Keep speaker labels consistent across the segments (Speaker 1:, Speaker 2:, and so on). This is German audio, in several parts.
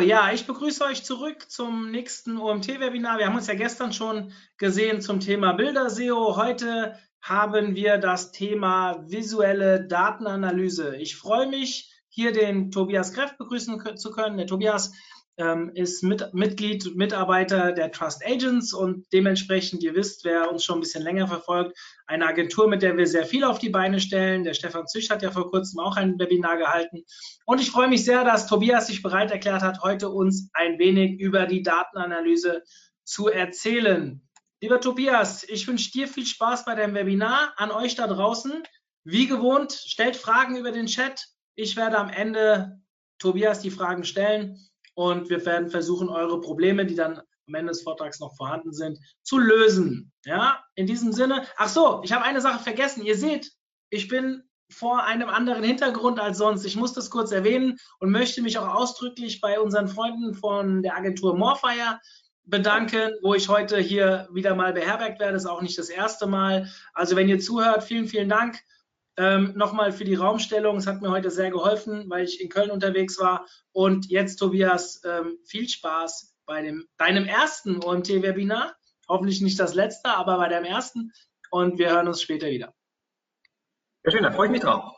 Speaker 1: Ja, ich begrüße euch zurück zum nächsten OMT-Webinar. Wir haben uns ja gestern schon gesehen zum Thema Bilder-SEO. Heute haben wir das Thema visuelle Datenanalyse. Ich freue mich, hier den Tobias Kreff begrüßen zu können. Der Tobias ähm, ist mit, Mitglied, Mitarbeiter der Trust Agents und dementsprechend, ihr wisst, wer uns schon ein bisschen länger verfolgt, eine Agentur, mit der wir sehr viel auf die Beine stellen. Der Stefan Züch hat ja vor kurzem auch ein Webinar gehalten. Und ich freue mich sehr, dass Tobias sich bereit erklärt hat, heute uns ein wenig über die Datenanalyse zu erzählen. Lieber Tobias, ich wünsche dir viel Spaß bei deinem Webinar. An euch da draußen, wie gewohnt, stellt Fragen über den Chat. Ich werde am Ende Tobias die Fragen stellen und wir werden versuchen, eure Probleme, die dann am Ende des Vortrags noch vorhanden sind, zu lösen. Ja, in diesem Sinne. Ach so, ich habe eine Sache vergessen. Ihr seht, ich bin vor einem anderen Hintergrund als sonst. Ich muss das kurz erwähnen und möchte mich auch ausdrücklich bei unseren Freunden von der Agentur Morfire bedanken, wo ich heute hier wieder mal beherbergt werde. Das ist auch nicht das erste Mal. Also wenn ihr zuhört, vielen, vielen Dank. Ähm, Nochmal für die Raumstellung. Es hat mir heute sehr geholfen, weil ich in Köln unterwegs war. Und jetzt, Tobias, ähm, viel Spaß bei dem, deinem ersten OMT-Webinar. Hoffentlich nicht das letzte, aber bei deinem ersten. Und wir hören uns später wieder.
Speaker 2: Sehr schön, da freue ich mich drauf.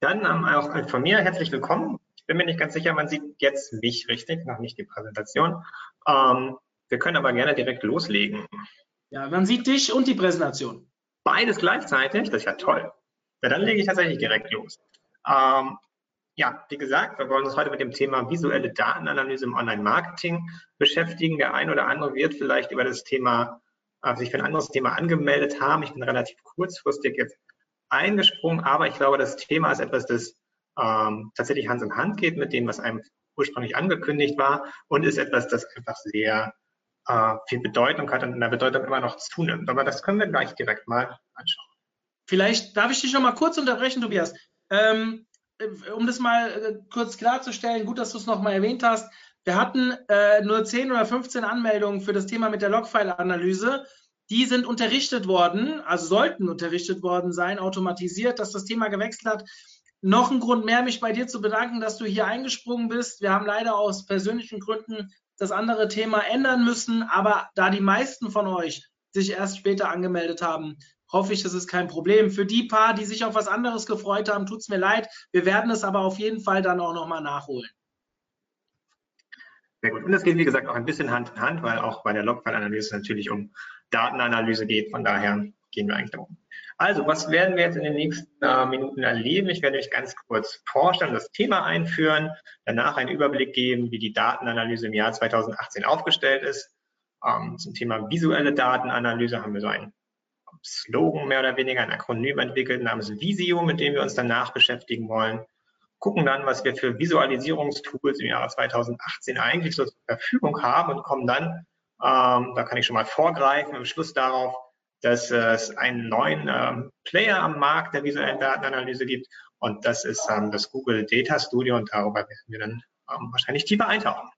Speaker 2: Dann ähm, auch von mir herzlich willkommen. Ich bin mir nicht ganz sicher, man sieht jetzt mich richtig, noch nicht die Präsentation. Ähm, wir können aber gerne direkt loslegen.
Speaker 1: Ja, man sieht dich und die Präsentation.
Speaker 2: Beides gleichzeitig, das ist ja toll. Ja, dann lege ich tatsächlich direkt los. Ähm, ja, wie gesagt, wir wollen uns heute mit dem Thema visuelle Datenanalyse im Online-Marketing beschäftigen. Der ein oder andere wird vielleicht über das Thema, äh, sich für ein anderes Thema angemeldet haben. Ich bin relativ kurzfristig jetzt eingesprungen, aber ich glaube, das Thema ist etwas, das ähm, tatsächlich Hand in Hand geht mit dem, was einem ursprünglich angekündigt war und ist etwas, das einfach sehr äh, viel Bedeutung hat und in der Bedeutung immer noch zunimmt. Aber das können wir gleich direkt mal anschauen.
Speaker 1: Vielleicht darf ich dich noch mal kurz unterbrechen, Tobias. Ähm, um das mal äh, kurz klarzustellen, gut, dass du es noch mal erwähnt hast. Wir hatten äh, nur 10 oder 15 Anmeldungen für das Thema mit der Logfile-Analyse. Die sind unterrichtet worden, also sollten unterrichtet worden sein, automatisiert, dass das Thema gewechselt hat. Noch ein Grund mehr, mich bei dir zu bedanken, dass du hier eingesprungen bist. Wir haben leider aus persönlichen Gründen das andere Thema ändern müssen. Aber da die meisten von euch sich erst später angemeldet haben, hoffe ich, das ist kein Problem. Für die paar, die sich auf was anderes gefreut haben, tut es mir leid. Wir werden es aber auf jeden Fall dann auch nochmal nachholen.
Speaker 2: Sehr gut. Und es geht, wie gesagt, auch ein bisschen Hand in Hand, weil auch bei der Logfile-Analyse natürlich um Datenanalyse geht. Von daher gehen wir eigentlich darum. Also, was werden wir jetzt in den nächsten äh, Minuten erleben? Ich werde euch ganz kurz vorstellen, das Thema einführen, danach einen Überblick geben, wie die Datenanalyse im Jahr 2018 aufgestellt ist. Ähm, zum Thema visuelle Datenanalyse haben wir so einen Slogan mehr oder weniger, ein Akronym entwickelt namens Visio, mit dem wir uns danach beschäftigen wollen. Gucken dann, was wir für Visualisierungstools im Jahre 2018 eigentlich so zur Verfügung haben und kommen dann, ähm, da kann ich schon mal vorgreifen, am Schluss darauf, dass es einen neuen ähm, Player am Markt der visuellen Datenanalyse gibt und das ist ähm, das Google Data Studio und darüber werden wir dann ähm, wahrscheinlich tiefer eintauchen.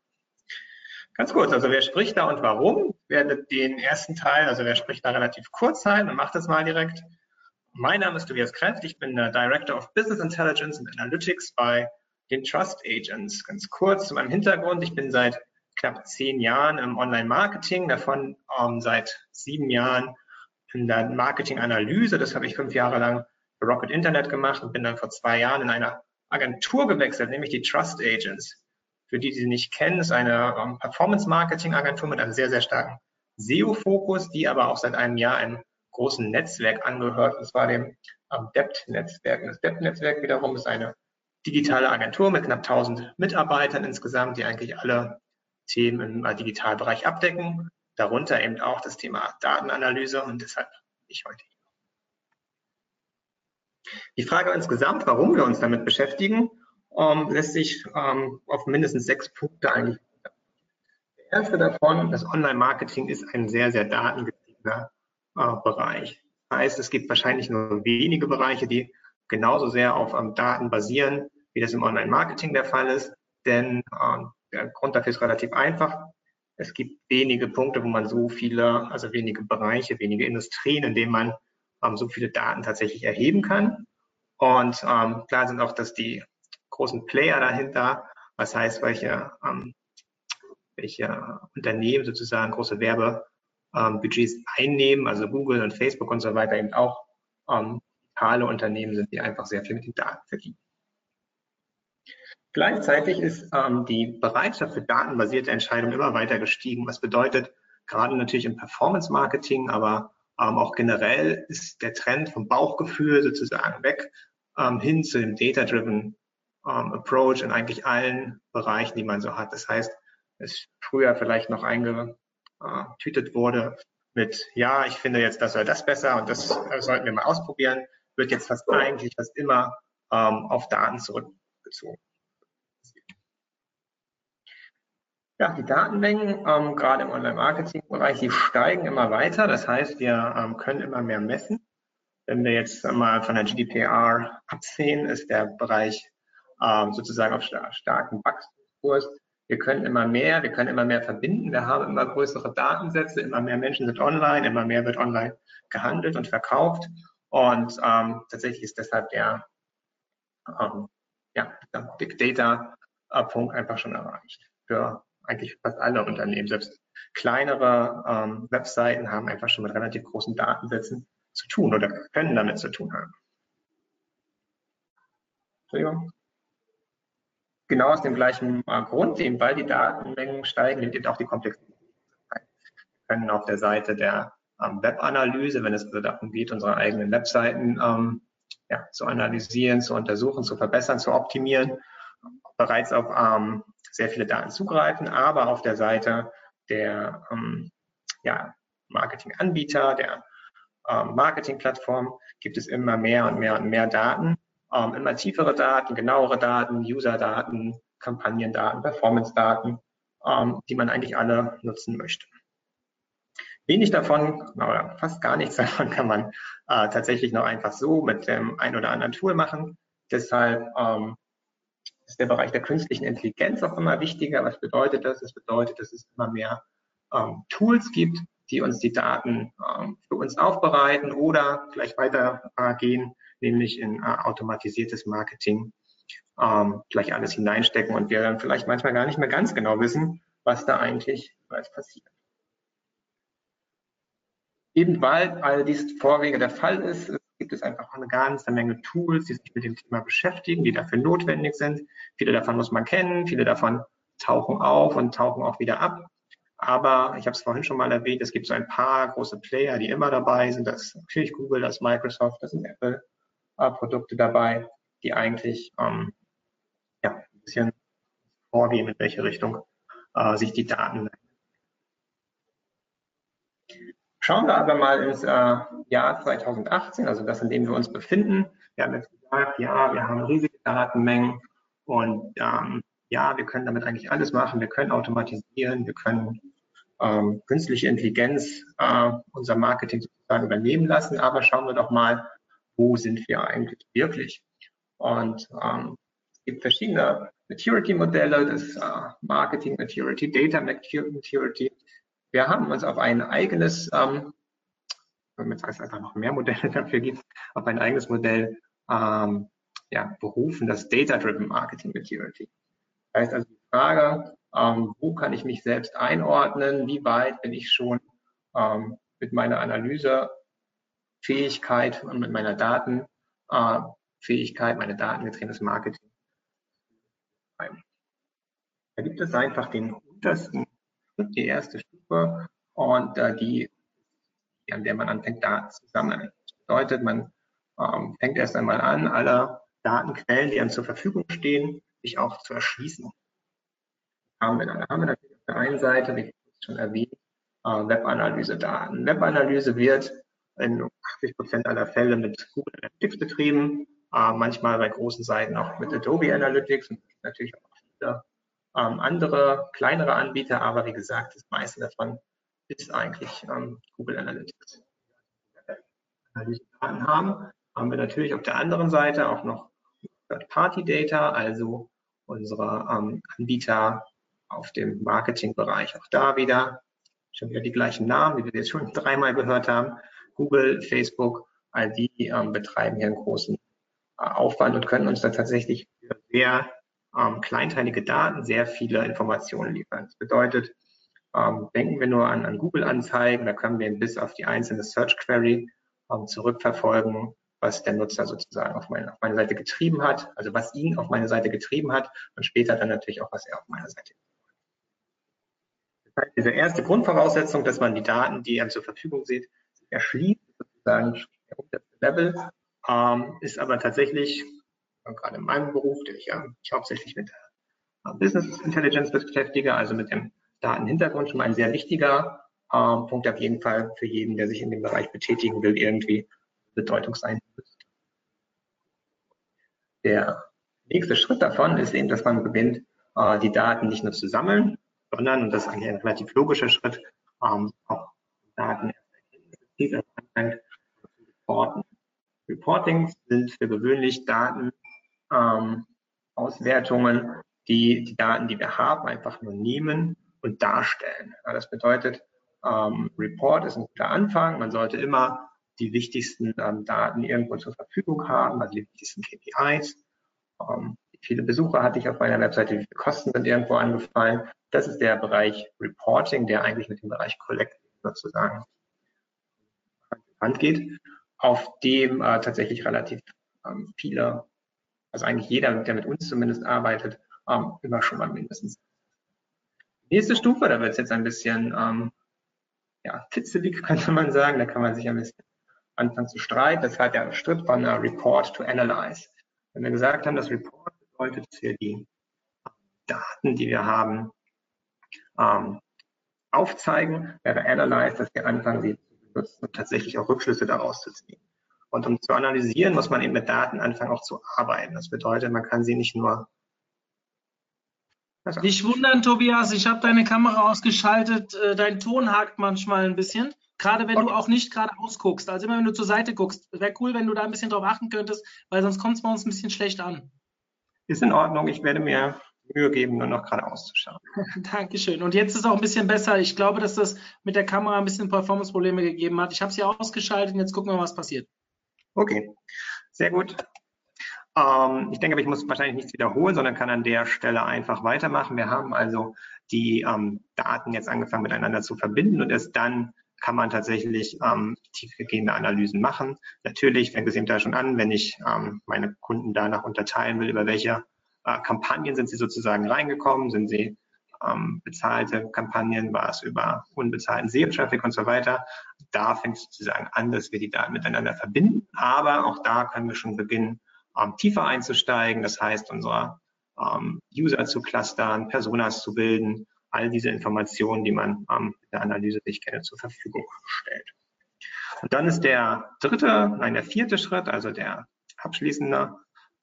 Speaker 2: Ganz kurz, also wer spricht da und warum? Ich werde den ersten Teil, also wer spricht da relativ kurz sein und macht das mal direkt. Mein Name ist Tobias Kräft, ich bin Director of Business Intelligence and Analytics bei den Trust Agents. Ganz kurz zu meinem Hintergrund, ich bin seit knapp zehn Jahren im Online-Marketing, davon ähm, seit sieben Jahren in der Marketinganalyse. Das habe ich fünf Jahre lang für Rocket Internet gemacht und bin dann vor zwei Jahren in eine Agentur gewechselt, nämlich die Trust Agents. Für die, die sie nicht kennen, ist eine ähm, Performance-Marketing-Agentur mit einem sehr, sehr starken SEO-Fokus, die aber auch seit einem Jahr einem großen Netzwerk angehört, und zwar dem ähm, DEPT-Netzwerk. Das DEPT-Netzwerk wiederum ist eine digitale Agentur mit knapp 1000 Mitarbeitern insgesamt, die eigentlich alle Themen im äh, Digitalbereich abdecken darunter eben auch das Thema Datenanalyse und deshalb ich heute hier. Die Frage insgesamt, warum wir uns damit beschäftigen, ähm, lässt sich ähm, auf mindestens sechs Punkte eigentlich. Der erste davon, das Online-Marketing ist ein sehr, sehr datengetriebener äh, Bereich. Das heißt, es gibt wahrscheinlich nur wenige Bereiche, die genauso sehr auf ähm, Daten basieren, wie das im Online-Marketing der Fall ist. Denn ähm, der Grund dafür ist relativ einfach. Es gibt wenige Punkte, wo man so viele, also wenige Bereiche, wenige Industrien, in denen man ähm, so viele Daten tatsächlich erheben kann. Und ähm, klar sind auch, dass die großen Player dahinter, was heißt, welche, ähm, welche Unternehmen sozusagen große Werbebudgets ähm, einnehmen, also Google und Facebook und so weiter eben auch ähm, digitale Unternehmen sind, die einfach sehr viel mit den Daten verdienen. Gleichzeitig ist ähm, die Bereitschaft für datenbasierte Entscheidungen immer weiter gestiegen, was bedeutet, gerade natürlich im Performance-Marketing, aber ähm, auch generell ist der Trend vom Bauchgefühl sozusagen weg ähm, hin zu dem Data-Driven ähm, Approach in eigentlich allen Bereichen, die man so hat. Das heißt, es früher vielleicht noch eingetütet wurde mit, ja, ich finde jetzt das oder das besser und das äh, sollten wir mal ausprobieren, wird jetzt fast eigentlich fast immer ähm, auf Daten zurückgezogen. Ja, die Datenmengen, ähm, gerade im Online-Marketing-Bereich, die steigen immer weiter. Das heißt, wir ähm, können immer mehr messen. Wenn wir jetzt mal von der GDPR absehen, ist der Bereich ähm, sozusagen auf starken Wachstumskurs. Wir können immer mehr, wir können immer mehr verbinden. Wir haben immer größere Datensätze, immer mehr Menschen sind online, immer mehr wird online gehandelt und verkauft. Und ähm, tatsächlich ist deshalb der ähm, ja, Big Data Punkt einfach schon erreicht für eigentlich fast alle Unternehmen. Selbst kleinere ähm, Webseiten haben einfach schon mit relativ großen Datensätzen zu tun oder können damit zu tun haben. Entschuldigung. Genau aus dem gleichen äh, Grund, eben weil die Datenmengen steigen, nimmt eben auch die Komplexität. Wir können auf der Seite der ähm, Webanalyse, wenn es also darum geht, unsere eigenen Webseiten ähm, ja, zu analysieren, zu untersuchen, zu verbessern, zu optimieren, bereits auf ähm, sehr viele Daten zugreifen, aber auf der Seite der ähm, ja, Marketinganbieter, der ähm, Marketingplattform gibt es immer mehr und mehr und mehr Daten, ähm, immer tiefere Daten, genauere Daten, User-Daten, Kampagnendaten, Performance-Daten, ähm, die man eigentlich alle nutzen möchte. Wenig davon, oder fast gar nichts davon kann man äh, tatsächlich noch einfach so mit dem ein oder anderen Tool machen. Deshalb ähm, ist der Bereich der künstlichen Intelligenz auch immer wichtiger. Was bedeutet das? Das bedeutet, dass es immer mehr ähm, Tools gibt, die uns die Daten ähm, für uns aufbereiten oder gleich weitergehen, äh, nämlich in äh, automatisiertes Marketing ähm, gleich alles hineinstecken und wir dann vielleicht manchmal gar nicht mehr ganz genau wissen, was da eigentlich was passiert. Eben weil all dies Vorwege der Fall ist, gibt es einfach eine ganze Menge Tools, die sich mit dem Thema beschäftigen, die dafür notwendig sind. Viele davon muss man kennen, viele davon tauchen auf und tauchen auch wieder ab. Aber ich habe es vorhin schon mal erwähnt, es gibt so ein paar große Player, die immer dabei sind. Das ist natürlich Google, das ist Microsoft, das sind Apple-Produkte äh, dabei, die eigentlich ähm, ja, ein bisschen vorgehen, in welche Richtung äh, sich die Daten Schauen wir aber mal ins äh, Jahr 2018, also das, in dem wir uns befinden. Wir haben jetzt gesagt, ja, wir haben riesige Datenmengen und ähm, ja, wir können damit eigentlich alles machen. Wir können automatisieren, wir können ähm, künstliche Intelligenz äh, unser Marketing sozusagen übernehmen lassen. Aber schauen wir doch mal, wo sind wir eigentlich wirklich? Und ähm, es gibt verschiedene Maturity-Modelle, das äh, Marketing Maturity, Data Maturity, wir haben uns auf ein eigenes, ähm, damit es einfach noch mehr Modelle dafür gibt, auf ein eigenes Modell ähm, ja, berufen, das Data-Driven Marketing Maturity. Das heißt also die Frage, ähm, wo kann ich mich selbst einordnen, wie weit bin ich schon ähm, mit meiner Analysefähigkeit und mit meiner Datenfähigkeit, äh, meine datengetriebenes Marketing. Da gibt es einfach den untersten Schritt, die erste Stufe und äh, die, an der man anfängt, Daten zu sammeln. Das bedeutet, man ähm, fängt erst einmal an, alle Datenquellen, die einem zur Verfügung stehen, sich auch zu erschließen. Haben wir, dann haben wir natürlich auf der einen Seite, wie schon erwähnt, äh, Webanalyse-Daten. Webanalyse wird in 80 Prozent aller Fälle mit Google Analytics betrieben, äh, manchmal bei großen Seiten auch mit Adobe Analytics und natürlich auch viele ähm, andere kleinere Anbieter, aber wie gesagt, das meiste davon ist eigentlich ähm, Google Analytics. Analysedaten haben, haben wir natürlich auf der anderen Seite auch noch Third-Party-Data, also unsere ähm, Anbieter auf dem Marketingbereich. Auch da wieder schon wieder die gleichen Namen, die wir jetzt schon dreimal gehört haben. Google, Facebook, all die ähm, betreiben hier einen großen äh, Aufwand und können uns da tatsächlich sehr ähm, kleinteilige Daten sehr viele Informationen liefern. Das bedeutet, ähm, denken wir nur an, an Google-Anzeigen, da können wir bis auf die einzelne Search Query ähm, zurückverfolgen, was der Nutzer sozusagen auf meine, auf meine Seite getrieben hat, also was ihn auf meine Seite getrieben hat und später dann natürlich auch, was er auf meiner Seite heißt, diese erste Grundvoraussetzung, dass man die Daten, die einem zur Verfügung sieht, erschließt, sozusagen das Level, ähm, ist aber tatsächlich, gerade in meinem Beruf, der ich ja hauptsächlich mit Business Intelligence beschäftige, also mit dem Datenhintergrund, schon mal ein sehr wichtiger äh, Punkt auf jeden Fall für jeden, der sich in dem Bereich betätigen will, irgendwie bedeutungseinfluss. Der nächste Schritt davon ist eben, dass man beginnt, äh, die Daten nicht nur zu sammeln, sondern, und das ist eigentlich ein relativ logischer Schritt, ähm, auch Daten reporten. Reportings sind für gewöhnlich Daten, ähm, Auswertungen, die die Daten, die wir haben, einfach nur nehmen und darstellen. Ja, das bedeutet, ähm, Report ist ein guter Anfang. Man sollte immer die wichtigsten ähm, Daten irgendwo zur Verfügung haben, also die wichtigsten KPIs. Ähm, viele Besucher hatte ich auf meiner Webseite, wie viele Kosten sind irgendwo angefallen. Das ist der Bereich Reporting, der eigentlich mit dem Bereich Collecting sozusagen Hand geht, auf dem äh, tatsächlich relativ ähm, viele, also eigentlich jeder, der mit uns zumindest arbeitet, ähm, immer schon mal mindestens. Nächste Stufe, da wird es jetzt ein bisschen ähm, ja, titzelig, könnte man sagen. Da kann man sich ein bisschen anfangen zu streiten. Das hat der Schritt von uh, Report to Analyze. Wenn wir gesagt haben, dass Report bedeutet für die Daten, die wir haben, ähm, aufzeigen, wäre Analyze, dass wir anfangen, sie zu benutzen und tatsächlich auch Rückschlüsse daraus zu ziehen. Und um zu analysieren, muss man eben mit Daten anfangen, auch zu arbeiten. Das bedeutet, man kann sie nicht nur
Speaker 1: also. Nicht wundern, Tobias, ich habe deine Kamera ausgeschaltet. Äh, dein Ton hakt manchmal ein bisschen. Gerade wenn okay. du auch nicht gerade ausguckst. Also immer wenn du zur Seite guckst. Wäre cool, wenn du da ein bisschen drauf achten könntest, weil sonst kommt es bei uns ein bisschen schlecht an.
Speaker 2: Ist in Ordnung. Ich werde mir Mühe geben, nur noch gerade auszuschauen.
Speaker 1: Dankeschön. Und jetzt ist es auch ein bisschen besser. Ich glaube, dass das mit der Kamera ein bisschen Performance-Probleme gegeben hat. Ich habe sie ausgeschaltet und jetzt gucken wir, was passiert.
Speaker 2: Okay, sehr gut. Ähm, ich denke, ich muss wahrscheinlich nichts wiederholen, sondern kann an der Stelle einfach weitermachen. Wir haben also die ähm, Daten jetzt angefangen miteinander zu verbinden und erst dann kann man tatsächlich ähm, tiefgehende Analysen machen. Natürlich fängt es eben da schon an, wenn ich ähm, meine Kunden danach unterteilen will, über welche äh, Kampagnen sind sie sozusagen reingekommen, sind sie ähm, bezahlte Kampagnen, war es über unbezahlten SEO-Traffic und so weiter. Da fängt es sozusagen an, dass wir die Daten miteinander verbinden. Aber auch da können wir schon beginnen, ähm, tiefer einzusteigen, das heißt, unsere ähm, User zu clustern, Personas zu bilden, all diese Informationen, die man ähm, in der Analyse sich gerne zur Verfügung stellt. Und dann ist der dritte, nein, der vierte Schritt, also der abschließende,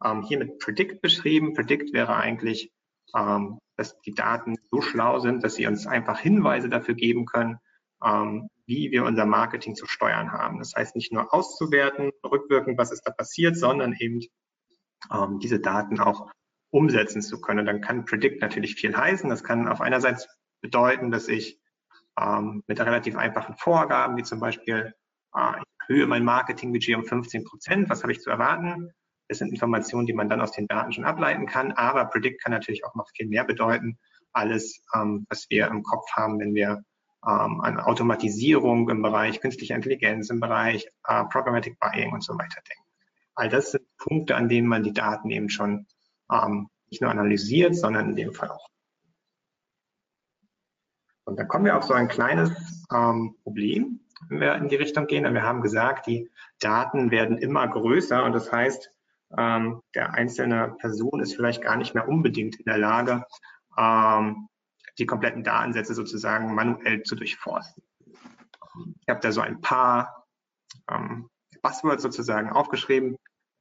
Speaker 2: ähm, hier mit Predict beschrieben. Predict wäre eigentlich, ähm, dass die Daten so schlau sind, dass sie uns einfach Hinweise dafür geben können, ähm, wie wir unser Marketing zu steuern haben. Das heißt nicht nur auszuwerten, rückwirkend, was ist da passiert, sondern eben ähm, diese Daten auch umsetzen zu können. dann kann Predict natürlich viel heißen. Das kann auf einerseits bedeuten, dass ich ähm, mit relativ einfachen Vorgaben, wie zum Beispiel, äh, ich erhöhe mein Marketingbudget um 15 Prozent, was habe ich zu erwarten? Das sind Informationen, die man dann aus den Daten schon ableiten kann. Aber Predict kann natürlich auch noch viel mehr bedeuten. Alles, ähm, was wir im Kopf haben, wenn wir ähm, an Automatisierung im Bereich künstlicher Intelligenz, im Bereich äh, Programmatic Buying und so weiter denken. All das sind Punkte, an denen man die Daten eben schon ähm, nicht nur analysiert, sondern in dem Fall auch. Und dann kommen wir auf so ein kleines ähm, Problem, wenn wir in die Richtung gehen. Und wir haben gesagt, die Daten werden immer größer und das heißt, ähm, der einzelne Person ist vielleicht gar nicht mehr unbedingt in der Lage, ähm, die kompletten Datensätze sozusagen manuell zu durchforsten. Ich habe da so ein paar ähm, Buzzwords sozusagen aufgeschrieben,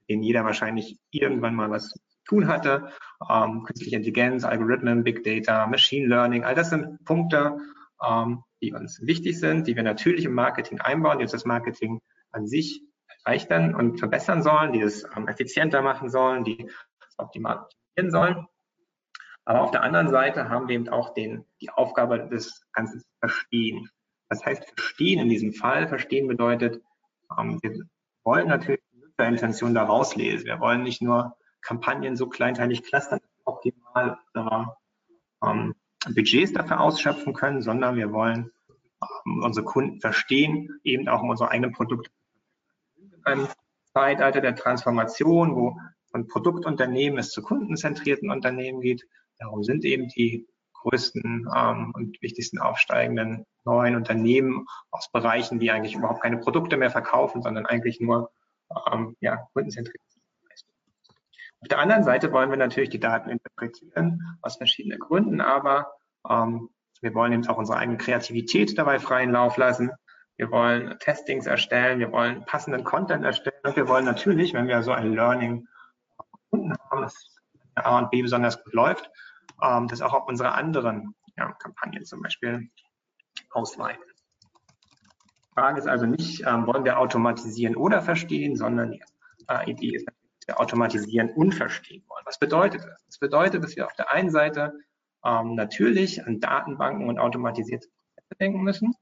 Speaker 2: denen jeder wahrscheinlich irgendwann mal was tun hatte. Ähm, künstliche Intelligenz, Algorithmen, Big Data, Machine Learning, all das sind Punkte, ähm, die uns wichtig sind, die wir natürlich im Marketing einbauen, die uns das Marketing an sich erleichtern und verbessern sollen, die es ähm, effizienter machen sollen, die optimal optimieren sollen. Aber auf der anderen Seite haben wir eben auch den, die Aufgabe, das Ganze zu verstehen. Das heißt, verstehen in diesem Fall, verstehen bedeutet, ähm, wir wollen natürlich die Nutzerintention da rauslesen. Wir wollen nicht nur Kampagnen so kleinteilig clustern, optimal ähm, Budgets dafür ausschöpfen können, sondern wir wollen ähm, unsere Kunden verstehen, eben auch um unsere eigenen Produkte. Ein Zeitalter der Transformation, wo von Produktunternehmen es zu kundenzentrierten Unternehmen geht. Darum sind eben die größten ähm, und wichtigsten aufsteigenden neuen Unternehmen aus Bereichen, die eigentlich überhaupt keine Produkte mehr verkaufen, sondern eigentlich nur ähm, ja, kundenzentriert auf der anderen Seite wollen wir natürlich die Daten interpretieren aus verschiedenen Gründen, aber ähm, wir wollen eben auch unsere eigene Kreativität dabei freien Lauf lassen. Wir wollen Testings erstellen, wir wollen passenden Content erstellen und wir wollen natürlich, wenn wir so ein Learning gefunden haben, dass A und B besonders gut läuft, ähm, das auch auf unsere anderen ja, Kampagnen zum Beispiel ausweiten. Die Frage ist also nicht, ähm, wollen wir automatisieren oder verstehen, sondern die äh, Idee ist wir automatisieren und verstehen wollen. Was bedeutet das? Das bedeutet, dass wir auf der einen Seite ähm, natürlich an Datenbanken und automatisierte Prozesse denken müssen.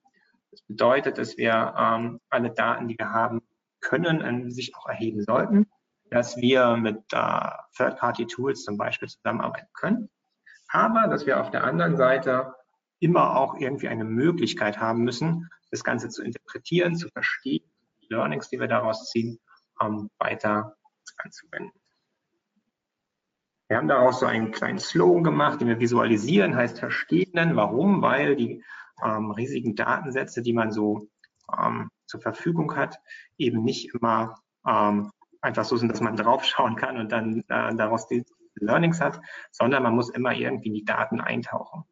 Speaker 2: Das bedeutet, dass wir ähm, alle Daten, die wir haben, können, sich auch erheben sollten, dass wir mit äh, Third-Party-Tools zum Beispiel zusammenarbeiten können, aber dass wir auf der anderen Seite immer auch irgendwie eine Möglichkeit haben müssen, das Ganze zu interpretieren, zu verstehen, die Learnings, die wir daraus ziehen, ähm, weiter anzuwenden. Wir haben daraus so einen kleinen Slogan gemacht, den wir visualisieren, heißt verstehen. Warum? Weil die ähm, riesigen Datensätze, die man so ähm, zur Verfügung hat, eben nicht immer ähm, einfach so sind, dass man draufschauen kann und dann äh, daraus die Learnings hat, sondern man muss immer irgendwie in die Daten eintauchen.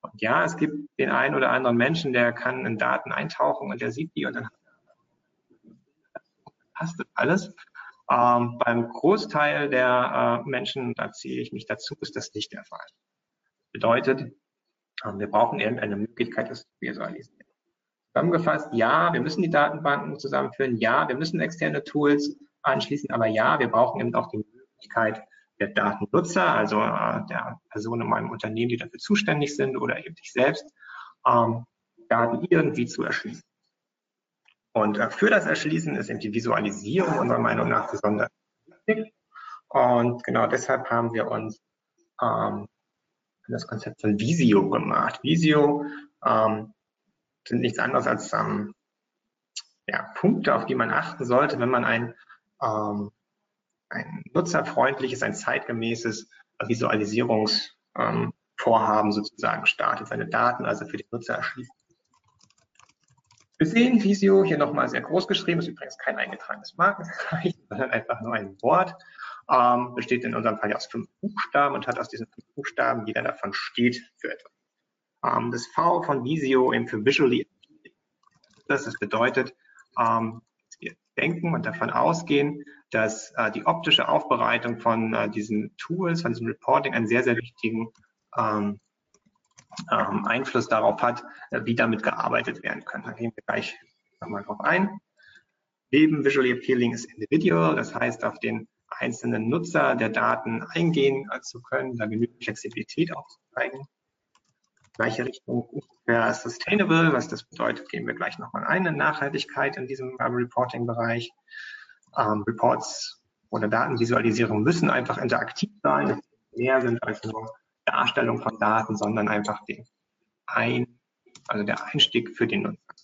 Speaker 2: Und ja, es gibt den einen oder anderen Menschen, der kann in Daten eintauchen und der sieht die und dann passt alles. Ähm, beim Großteil der äh, Menschen, da ziehe ich mich dazu, ist das nicht der Fall. Bedeutet, wir brauchen irgendeine Möglichkeit, das zu visualisieren. Zusammengefasst, ja, wir müssen die Datenbanken zusammenführen, ja, wir müssen externe Tools anschließen, aber ja, wir brauchen eben auch die Möglichkeit der Datennutzer, also äh, der Personen in meinem Unternehmen, die dafür zuständig sind oder eben dich selbst, ähm, Daten irgendwie zu erschließen. Und äh, für das Erschließen ist eben die Visualisierung unserer Meinung nach besonders wichtig. Und genau deshalb haben wir uns ähm, das Konzept von Visio gemacht. Visio ähm, sind nichts anderes als ähm, ja, Punkte, auf die man achten sollte, wenn man ein, ähm, ein nutzerfreundliches, ein zeitgemäßes Visualisierungsvorhaben ähm, sozusagen startet, seine Daten also für den Nutzer erschließt. Wir sehen Visio hier nochmal sehr groß geschrieben, ist übrigens kein eingetragenes Markenzeichen, sondern einfach nur ein Wort. Ähm, besteht in unserem Fall ja aus fünf Buchstaben und hat aus diesen fünf Buchstaben, jeder davon steht für etwas. Ähm, das V von Visio eben für Visually das, bedeutet, ähm, wir denken und davon ausgehen, dass äh, die optische Aufbereitung von äh, diesen Tools, von diesem Reporting einen sehr, sehr wichtigen ähm, ähm, Einfluss darauf hat, äh, wie damit gearbeitet werden kann. Da gehen wir gleich nochmal drauf ein. Neben Visually Appealing ist Individual, das heißt, auf den einzelnen Nutzer der Daten eingehen zu können, da genügend Flexibilität aufzuzeigen. Gleiche Richtung für Sustainable, was das bedeutet, gehen wir gleich nochmal ein in Nachhaltigkeit in diesem Reporting-Bereich. Ähm, Reports oder Datenvisualisierung müssen einfach interaktiv sein, mehr sind als nur Darstellung von Daten, sondern einfach den ein, also der Einstieg für den Nutzer.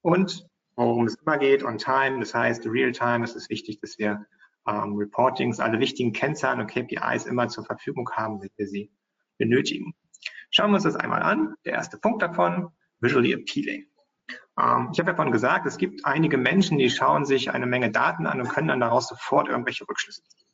Speaker 2: Und worum es immer geht, on time, das heißt real time, es ist wichtig, dass wir ähm, Reportings, alle wichtigen Kennzahlen und KPIs immer zur Verfügung haben, wenn wir sie benötigen. Schauen wir uns das einmal an. Der erste Punkt davon, visually appealing. Ähm, ich habe ja vorhin gesagt, es gibt einige Menschen, die schauen sich eine Menge Daten an und können dann daraus sofort irgendwelche Rückschlüsse ziehen.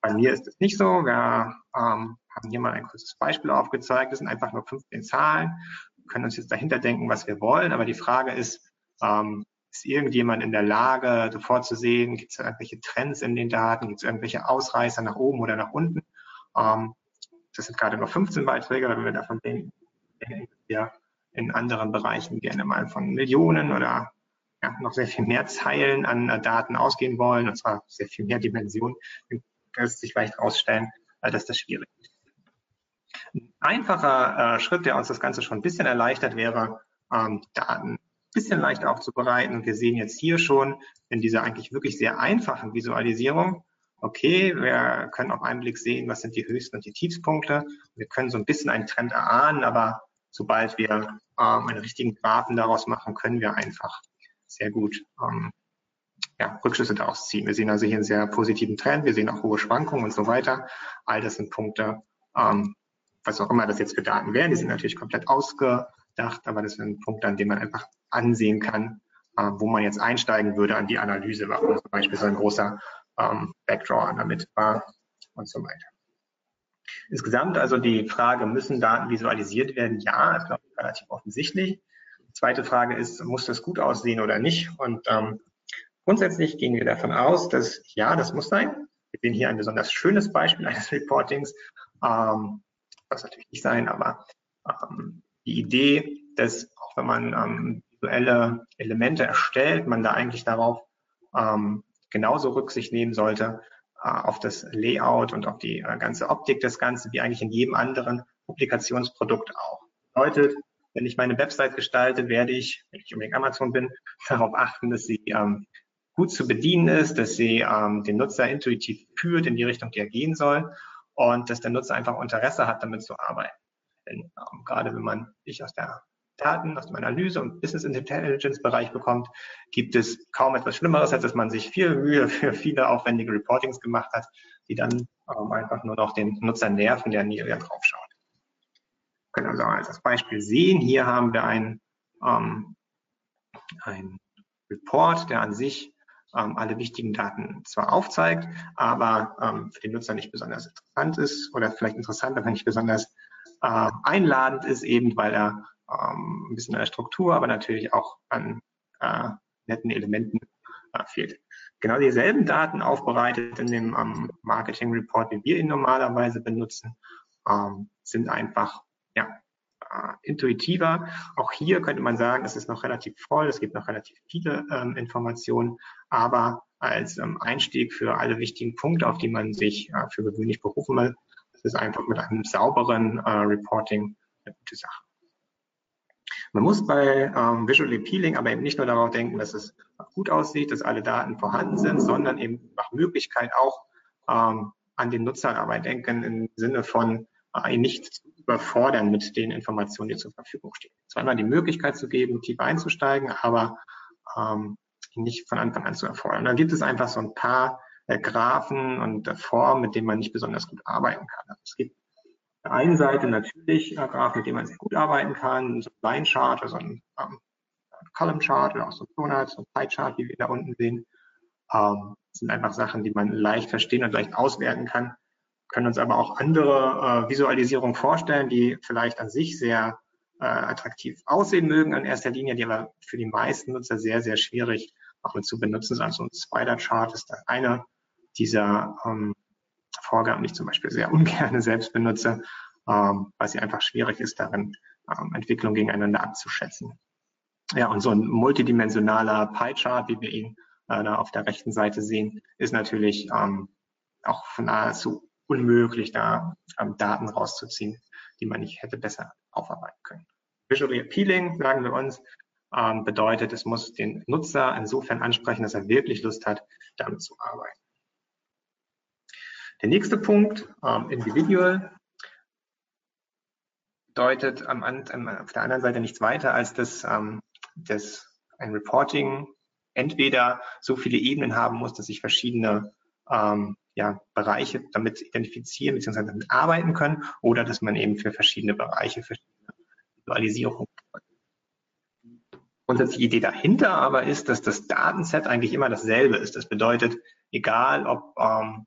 Speaker 2: Bei mir ist es nicht so. Wir ähm, haben hier mal ein kurzes Beispiel aufgezeigt. Das sind einfach nur 15 Zahlen. Wir können uns jetzt dahinter denken, was wir wollen. Aber die Frage ist, ähm, ist irgendjemand in der Lage, sofort zu sehen, gibt es irgendwelche Trends in den Daten, gibt es irgendwelche Ausreißer nach oben oder nach unten? Ähm, das sind gerade nur 15 Beiträge, wenn wir davon denken, wir in anderen Bereichen gerne mal von Millionen oder ja, noch sehr viel mehr Zeilen an äh, Daten ausgehen wollen, und zwar sehr viel mehr Dimensionen, dann kann es sich vielleicht herausstellen, äh, dass das schwierig ist. Ein einfacher äh, Schritt, der uns das Ganze schon ein bisschen erleichtert, wäre, ähm, Daten bisschen leichter aufzubereiten. Wir sehen jetzt hier schon in dieser eigentlich wirklich sehr einfachen Visualisierung, okay, wir können auf einen Blick sehen, was sind die höchsten und die Tiefspunkte. Wir können so ein bisschen einen Trend erahnen, aber sobald wir ähm, einen richtigen Graphen daraus machen, können wir einfach sehr gut ähm, ja, Rückschlüsse daraus ziehen. Wir sehen also hier einen sehr positiven Trend, wir sehen auch hohe Schwankungen und so weiter. All das sind Punkte, ähm, was auch immer das jetzt für Daten wären, die sind natürlich komplett ausgedacht, aber das sind Punkte, an denen man einfach ansehen kann, äh, wo man jetzt einsteigen würde an die Analyse, warum zum Beispiel so ein großer ähm, Backdraw damit war und so weiter. Insgesamt also die Frage, müssen Daten visualisiert werden? Ja, ist glaube ich relativ offensichtlich. Zweite Frage ist, muss das gut aussehen oder nicht? Und ähm, grundsätzlich gehen wir davon aus, dass ja, das muss sein. Wir sehen hier ein besonders schönes Beispiel eines Reportings. Ähm, das natürlich nicht sein, aber ähm, die Idee, dass auch wenn man ähm, visuelle Elemente erstellt, man da eigentlich darauf ähm, genauso Rücksicht nehmen sollte äh, auf das Layout und auf die äh, ganze Optik des Ganzen, wie eigentlich in jedem anderen Publikationsprodukt auch. Bedeutet, wenn ich meine Website gestalte, werde ich, wenn ich unbedingt Amazon bin, darauf achten, dass sie ähm, gut zu bedienen ist, dass sie ähm, den Nutzer intuitiv führt in die Richtung, die er gehen soll und dass der Nutzer einfach Interesse hat, damit zu arbeiten. Denn ähm, gerade wenn man sich aus der Daten, aus dem Analyse- und Business Intelligence-Bereich bekommt, gibt es kaum etwas Schlimmeres, als dass man sich viel Mühe für viele aufwendige Reportings gemacht hat, die dann ähm, einfach nur noch den Nutzer nerven, der nie drauf schaut. Wir können also als Beispiel sehen, hier haben wir ein, ähm, ein Report, der an sich ähm, alle wichtigen Daten zwar aufzeigt, aber ähm, für den Nutzer nicht besonders interessant ist oder vielleicht interessant, aber nicht besonders äh, einladend ist, eben weil er ähm, ein bisschen an der Struktur, aber natürlich auch an äh, netten Elementen äh, fehlt. Genau dieselben Daten aufbereitet in dem ähm, Marketing Report, wie wir ihn normalerweise benutzen, ähm, sind einfach ja, äh, intuitiver. Auch hier könnte man sagen, es ist noch relativ voll, es gibt noch relativ viele ähm, Informationen, aber als ähm, Einstieg für alle wichtigen Punkte, auf die man sich äh, für gewöhnlich berufen will, ist einfach mit einem sauberen äh, Reporting eine gute Sache. Man muss bei ähm, Visual Appealing aber eben nicht nur darauf denken, dass es gut aussieht, dass alle Daten vorhanden sind, sondern eben nach Möglichkeit auch ähm, an den Nutzer dabei denken im Sinne von äh, ihn nicht zu überfordern mit den Informationen, die zur Verfügung stehen. Zweimal die Möglichkeit zu geben, tief einzusteigen, aber ähm, nicht von Anfang an zu erfordern. Dann gibt es einfach so ein paar äh, Graphen und äh, Formen, mit denen man nicht besonders gut arbeiten kann. Also es gibt der einen Seite natürlich äh, Graphen, mit denen man sehr gut arbeiten kann, so ein Line Chart, also ein ähm, Column Chart oder auch so ein Donut, so ein Pie Chart, wie wir da unten sehen. Ähm, das sind einfach Sachen, die man leicht verstehen und leicht auswerten kann. Können uns aber auch andere äh, Visualisierungen vorstellen, die vielleicht an sich sehr äh, attraktiv aussehen mögen in erster Linie, die aber für die meisten Nutzer sehr, sehr schwierig auch mit zu benutzen sind. Also ein Spider Chart ist eine dieser ähm, Vorgaben, die ich zum Beispiel sehr ungern selbst benutze, ähm, weil sie einfach schwierig ist, darin ähm, Entwicklung gegeneinander abzuschätzen. Ja, und so ein multidimensionaler Pie-Chart, wie wir ihn äh, da auf der rechten Seite sehen, ist natürlich ähm, auch nahezu unmöglich, da ähm, Daten rauszuziehen, die man nicht hätte besser aufarbeiten können. Visually appealing, sagen wir uns, ähm, bedeutet, es muss den Nutzer insofern ansprechen, dass er wirklich Lust hat, damit zu arbeiten. Der nächste Punkt, ähm, Individual, bedeutet am, am, auf der anderen Seite nichts weiter, als dass, ähm, dass ein Reporting entweder so viele Ebenen haben muss, dass sich verschiedene ähm, ja, Bereiche damit identifizieren bzw. damit arbeiten können oder dass man eben für verschiedene Bereiche verschiedene Visualisierungen Grundsätzliche Idee dahinter aber ist, dass das Datenset eigentlich immer dasselbe ist. Das bedeutet, egal ob ähm,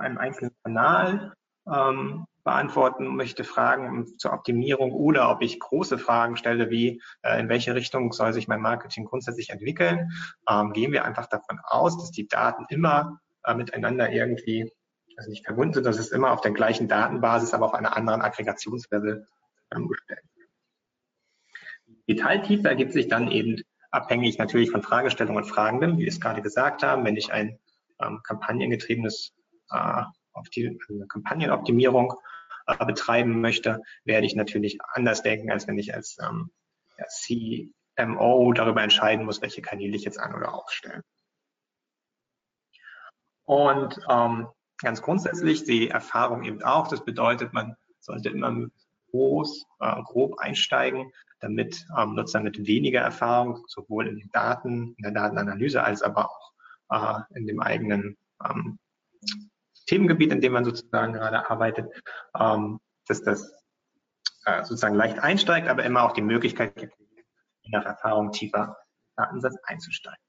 Speaker 2: einem einzelnen Kanal ähm, beantworten möchte, Fragen zur Optimierung oder ob ich große Fragen stelle, wie äh, in welche Richtung soll sich mein Marketing grundsätzlich entwickeln, ähm, gehen wir einfach davon aus, dass die Daten immer äh, miteinander irgendwie also nicht verbunden sind, dass es immer auf der gleichen Datenbasis, aber auf einer anderen Aggregationslevel ähm, gestellt wird. Detailtiefe ergibt sich dann eben abhängig natürlich von Fragestellung und Fragenden, wie wir es gerade gesagt haben. Wenn ich ein ähm, kampagnengetriebenes äh, auf die Kampagnenoptimierung äh, betreiben möchte, werde ich natürlich anders denken, als wenn ich als ähm, ja, CMO darüber entscheiden muss, welche Kanäle ich jetzt an- oder ausstelle. Und ähm, ganz grundsätzlich die Erfahrung eben auch, das bedeutet, man sollte immer groß, äh, grob einsteigen, damit ähm, Nutzer mit weniger Erfahrung sowohl in den Daten, in der Datenanalyse als aber auch äh, in dem eigenen ähm, Themengebiet, in dem man sozusagen gerade arbeitet, ähm, dass das äh, sozusagen leicht einsteigt, aber immer auch die Möglichkeit gibt, je nach Erfahrung tiefer Datensatz einzusteigen.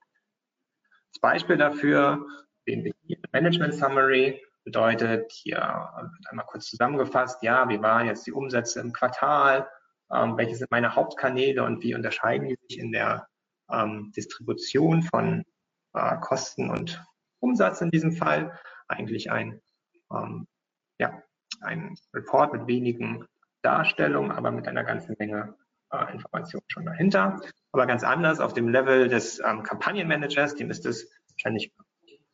Speaker 2: Das Beispiel dafür hier Management Summary bedeutet hier wird einmal kurz zusammengefasst, ja, wie waren jetzt die Umsätze im Quartal, ähm, welche sind meine Hauptkanäle und wie unterscheiden die sich in der ähm, Distribution von äh, Kosten und Umsatz in diesem Fall. Eigentlich ein, ähm, ja, ein Report mit wenigen Darstellungen, aber mit einer ganzen Menge äh, Informationen schon dahinter. Aber ganz anders auf dem Level des ähm, Kampagnenmanagers, dem ist es wahrscheinlich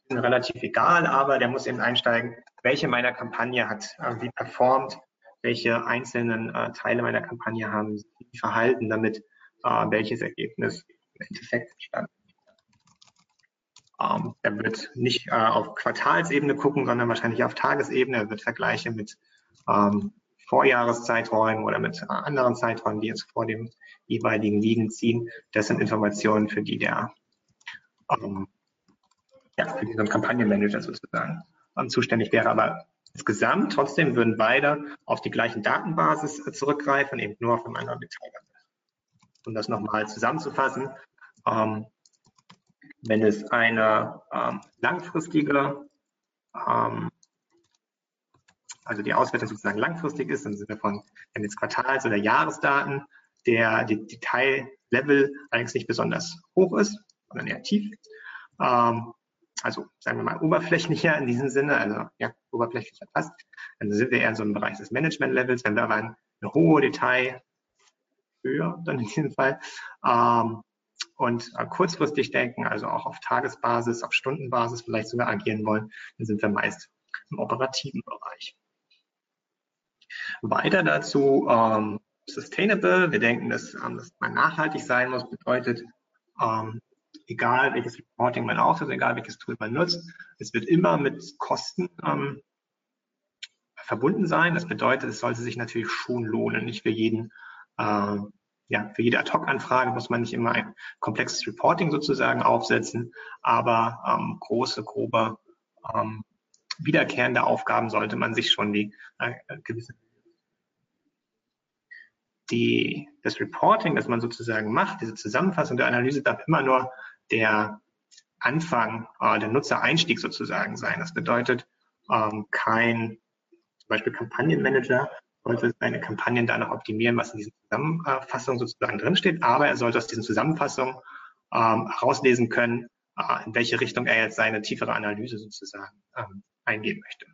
Speaker 2: relativ egal, aber der muss eben einsteigen, welche meiner Kampagne hat äh, wie performt, welche einzelnen äh, Teile meiner Kampagne haben wie verhalten, damit äh, welches Ergebnis im Endeffekt entstanden ähm, er wird nicht äh, auf Quartalsebene gucken, sondern wahrscheinlich auf Tagesebene. Er wird Vergleiche mit ähm, Vorjahreszeiträumen oder mit äh, anderen Zeiträumen, die jetzt vor dem jeweiligen liegen, ziehen. Das sind Informationen, für die der ähm, ja, für diesen Kampagnenmanager sozusagen ähm, zuständig wäre. Aber insgesamt trotzdem würden beide auf die gleichen Datenbasis äh, zurückgreifen, eben nur auf einem anderen Detail. Um das nochmal zusammenzufassen, ähm, wenn es eine ähm, langfristige, ähm, also die Auswertung sozusagen langfristig ist, im Sinne von, wenn jetzt Quartals- oder Jahresdaten, der Detaillevel allerdings nicht besonders hoch ist, sondern eher tief. Ähm, also sagen wir mal oberflächlicher in diesem Sinne, also ja, oberflächlicher passt, dann sind wir eher in so einem Bereich des Management-Levels. Wenn wir aber eine hohe Detail, höher dann in diesem Fall, ähm, und äh, kurzfristig denken, also auch auf Tagesbasis, auf Stundenbasis vielleicht sogar agieren wollen, dann sind wir meist im operativen Bereich. Weiter dazu ähm, Sustainable. Wir denken, dass ähm, das mal nachhaltig sein muss, bedeutet, ähm, egal welches Reporting man aufsetzt, egal welches Tool man nutzt, es wird immer mit Kosten ähm, verbunden sein. Das bedeutet, es sollte sich natürlich schon lohnen, nicht für jeden äh, ja, für jede Ad-Hoc-Anfrage muss man nicht immer ein komplexes Reporting sozusagen aufsetzen, aber ähm, große, grobe, ähm, wiederkehrende Aufgaben sollte man sich schon die äh, gewisse die, das Reporting, das man sozusagen macht, diese Zusammenfassung der Analyse darf immer nur der Anfang, äh, der Nutzereinstieg sozusagen sein. Das bedeutet ähm, kein zum Beispiel Kampagnenmanager sollte seine Kampagnen da noch optimieren, was in diesen Zusammenfassungen sozusagen drinsteht, aber er sollte aus diesen Zusammenfassungen ähm, herauslesen können, äh, in welche Richtung er jetzt seine tiefere Analyse sozusagen ähm, eingehen möchte.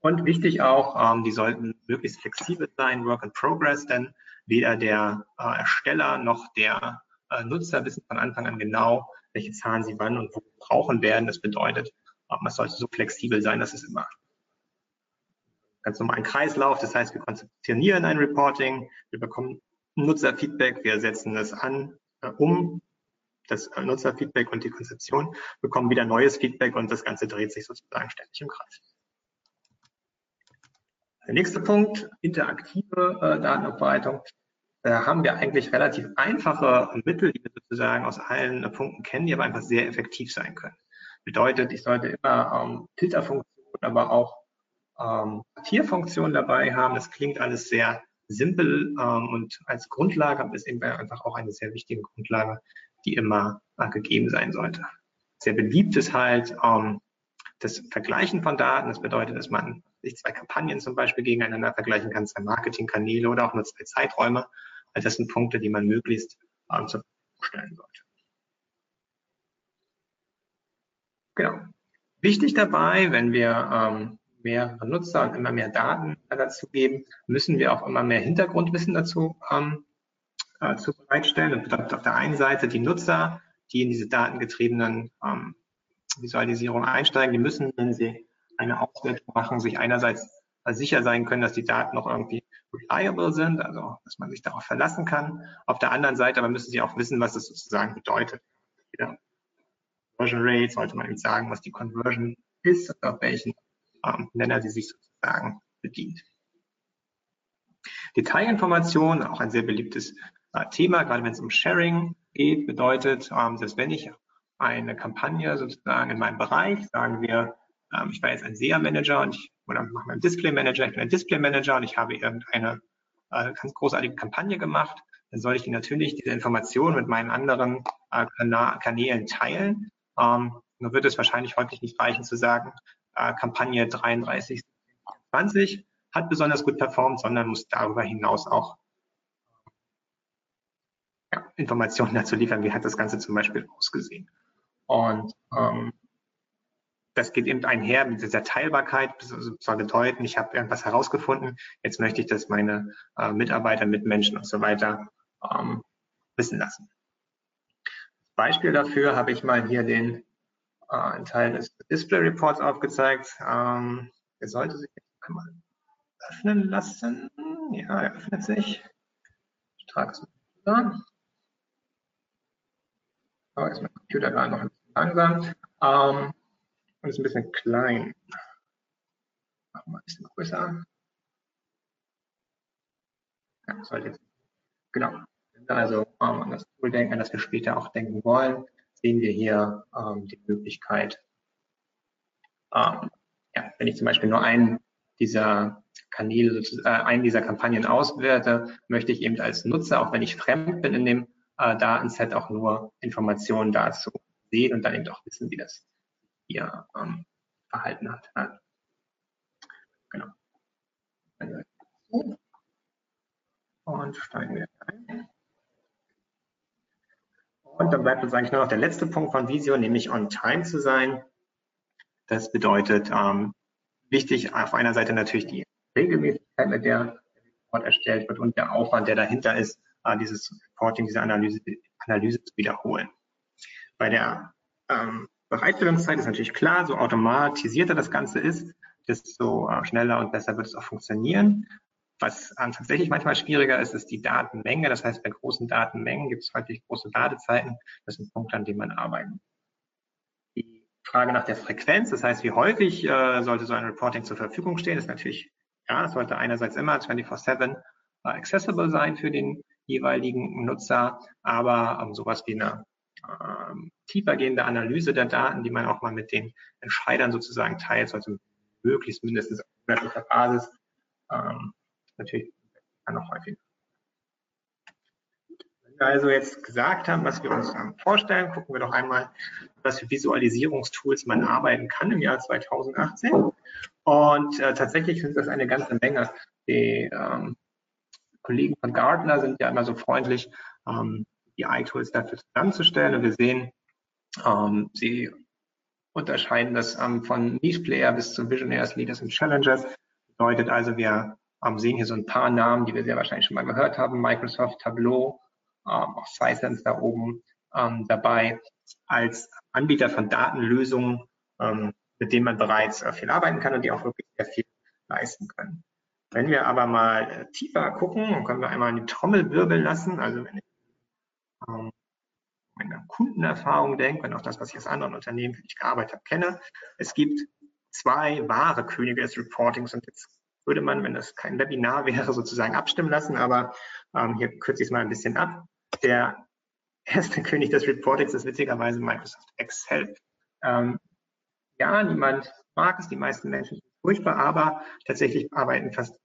Speaker 2: Und wichtig auch, ähm, die sollten möglichst flexibel sein, Work in Progress, denn weder der äh, Ersteller noch der äh, Nutzer wissen von Anfang an genau, welche Zahlen sie wann und wo brauchen werden. Das bedeutet, äh, man sollte so flexibel sein, dass es immer ganz normal ein Kreislauf. Das heißt, wir konzeptionieren ein Reporting, wir bekommen Nutzerfeedback, wir setzen es an, äh, um, das äh, Nutzerfeedback und die Konzeption, bekommen wieder neues Feedback und das Ganze dreht sich sozusagen ständig im Kreis. Der nächste Punkt, interaktive äh, Datenaufbereitung. Da haben wir eigentlich relativ einfache Mittel, die wir sozusagen aus allen äh, Punkten kennen, die aber einfach sehr effektiv sein können. Bedeutet, ich sollte immer ähm, Filterfunktionen, aber auch ähm, Tierfunktion dabei haben. Das klingt alles sehr simpel ähm, und als Grundlage ist eben einfach auch eine sehr wichtige Grundlage, die immer äh, gegeben sein sollte. Sehr beliebt ist halt ähm, das Vergleichen von Daten. Das bedeutet, dass man sich zwei Kampagnen zum Beispiel gegeneinander vergleichen kann, zwei Marketingkanäle oder auch nur zwei Zeiträume. Also das sind Punkte, die man möglichst ähm, zur Verfügung stellen sollte. Genau. Wichtig dabei, wenn wir ähm, mehrere Nutzer und immer mehr Daten dazu geben, müssen wir auch immer mehr Hintergrundwissen dazu ähm, äh, bereitstellen. Das bedeutet auf der einen Seite die Nutzer, die in diese datengetriebenen ähm, Visualisierung einsteigen, die müssen, wenn sie eine Auswertung machen, sich einerseits sicher sein können, dass die Daten noch irgendwie reliable sind, also dass man sich darauf verlassen kann. Auf der anderen Seite aber müssen sie auch wissen, was das sozusagen bedeutet. Jeder Conversion Rate sollte man eben sagen, was die Conversion ist und auf welchen ähm, Nenner sie sich sozusagen bedient. Detailinformationen, auch ein sehr beliebtes äh, Thema, gerade wenn es um Sharing geht, bedeutet, ähm, dass wenn ich eine Kampagne sozusagen in meinem Bereich, sagen wir, ähm, ich war jetzt ein SEA-Manager und ich, oder mache mal einen Display-Manager, ich bin ein Display-Manager und ich habe irgendeine äh, ganz großartige Kampagne gemacht, dann soll ich die natürlich diese Informationen mit meinen anderen äh, Kanälen teilen. Ähm, nur wird es wahrscheinlich häufig nicht reichen zu sagen, äh, Kampagne 33, 20 hat besonders gut performt, sondern muss darüber hinaus auch ja, Informationen dazu liefern, wie hat das Ganze zum Beispiel ausgesehen. Und ähm, das geht eben einher mit dieser Teilbarkeit, soll bedeuten, ich habe irgendwas herausgefunden, jetzt möchte ich das meine äh, Mitarbeiter, Mitmenschen und so weiter ähm, wissen lassen. Beispiel dafür habe ich mal hier den äh, einen Teil des Display Reports aufgezeigt. Ähm, der sollte sich einmal öffnen lassen. Ja, er öffnet sich. Ich trage es mal. Aber ist mein Computer gerade noch ein bisschen langsam. Ähm, und ist ein bisschen klein. Machen wir ein bisschen größer. Ja, sollte jetzt. Genau. Also ähm, an das Tool denken, an das wir später auch denken wollen, sehen wir hier ähm, die Möglichkeit, ähm, ja, wenn ich zum Beispiel nur einen dieser Kanäle, äh, einen dieser Kampagnen auswerte, möchte ich eben als Nutzer, auch wenn ich fremd bin in dem äh, Datenset, auch nur Informationen dazu sehen und dann eben auch wissen, wie das hier ähm, verhalten hat. Ja. Genau. Und steigen wir ein. Und dann bleibt uns eigentlich nur noch der letzte Punkt von Visio, nämlich on time zu sein. Das bedeutet, ähm, wichtig auf einer Seite natürlich die Regelmäßigkeit, mit der der Report erstellt wird und der Aufwand, der dahinter ist, äh, dieses Reporting, diese Analyse, Analyse zu wiederholen. Bei der ähm, Bereitstellungszeit ist natürlich klar, so automatisierter das Ganze ist, desto äh, schneller und besser wird es auch funktionieren. Was ähm, tatsächlich manchmal schwieriger ist, ist die Datenmenge. Das heißt, bei großen Datenmengen gibt es häufig große Ladezeiten. Das ist ein Punkt, an dem man arbeiten. Die Frage nach der Frequenz, das heißt, wie häufig äh, sollte so ein Reporting zur Verfügung stehen, ist natürlich, ja, es sollte einerseits immer 24-7 äh, accessible sein für den jeweiligen Nutzer, aber ähm, sowas wie eine ähm, tiefergehende Analyse der Daten, die man auch mal mit den Entscheidern sozusagen teilt, sollte möglichst mindestens auf monatlicher Basis, ähm, natürlich noch häufiger. Wenn wir also jetzt gesagt haben, was wir uns vorstellen, gucken wir doch einmal, was für Visualisierungstools man arbeiten kann im Jahr 2018. Und äh, tatsächlich sind das eine ganze Menge. Die ähm, Kollegen von Gartner sind ja immer so freundlich, ähm, die iTools dafür zusammenzustellen. Und wir sehen, ähm, sie unterscheiden das ähm, von Niche Player bis zu Visionaries, Leaders und Challengers. Bedeutet also, wir ähm, sehen hier so ein paar Namen, die wir sehr wahrscheinlich schon mal gehört haben. Microsoft, Tableau, ähm, auch Sisense da oben ähm, dabei als Anbieter von Datenlösungen, ähm, mit denen man bereits äh, viel arbeiten kann und die auch wirklich sehr viel leisten können. Wenn wir aber mal äh, tiefer gucken, dann können wir einmal in die Trommel wirbeln lassen. Also wenn ich ähm, meine Kundenerfahrung denke und auch das, was ich aus anderen Unternehmen, für die ich gearbeitet habe, kenne. Es gibt zwei wahre Könige des Reportings und jetzt würde man, wenn das kein Webinar wäre, sozusagen abstimmen lassen, aber ähm, hier kürze ich es mal ein bisschen ab. Der erste König des Reportings ist witzigerweise Microsoft Excel. Ähm, ja, niemand mag es, die meisten Menschen sind furchtbar, aber tatsächlich arbeiten fast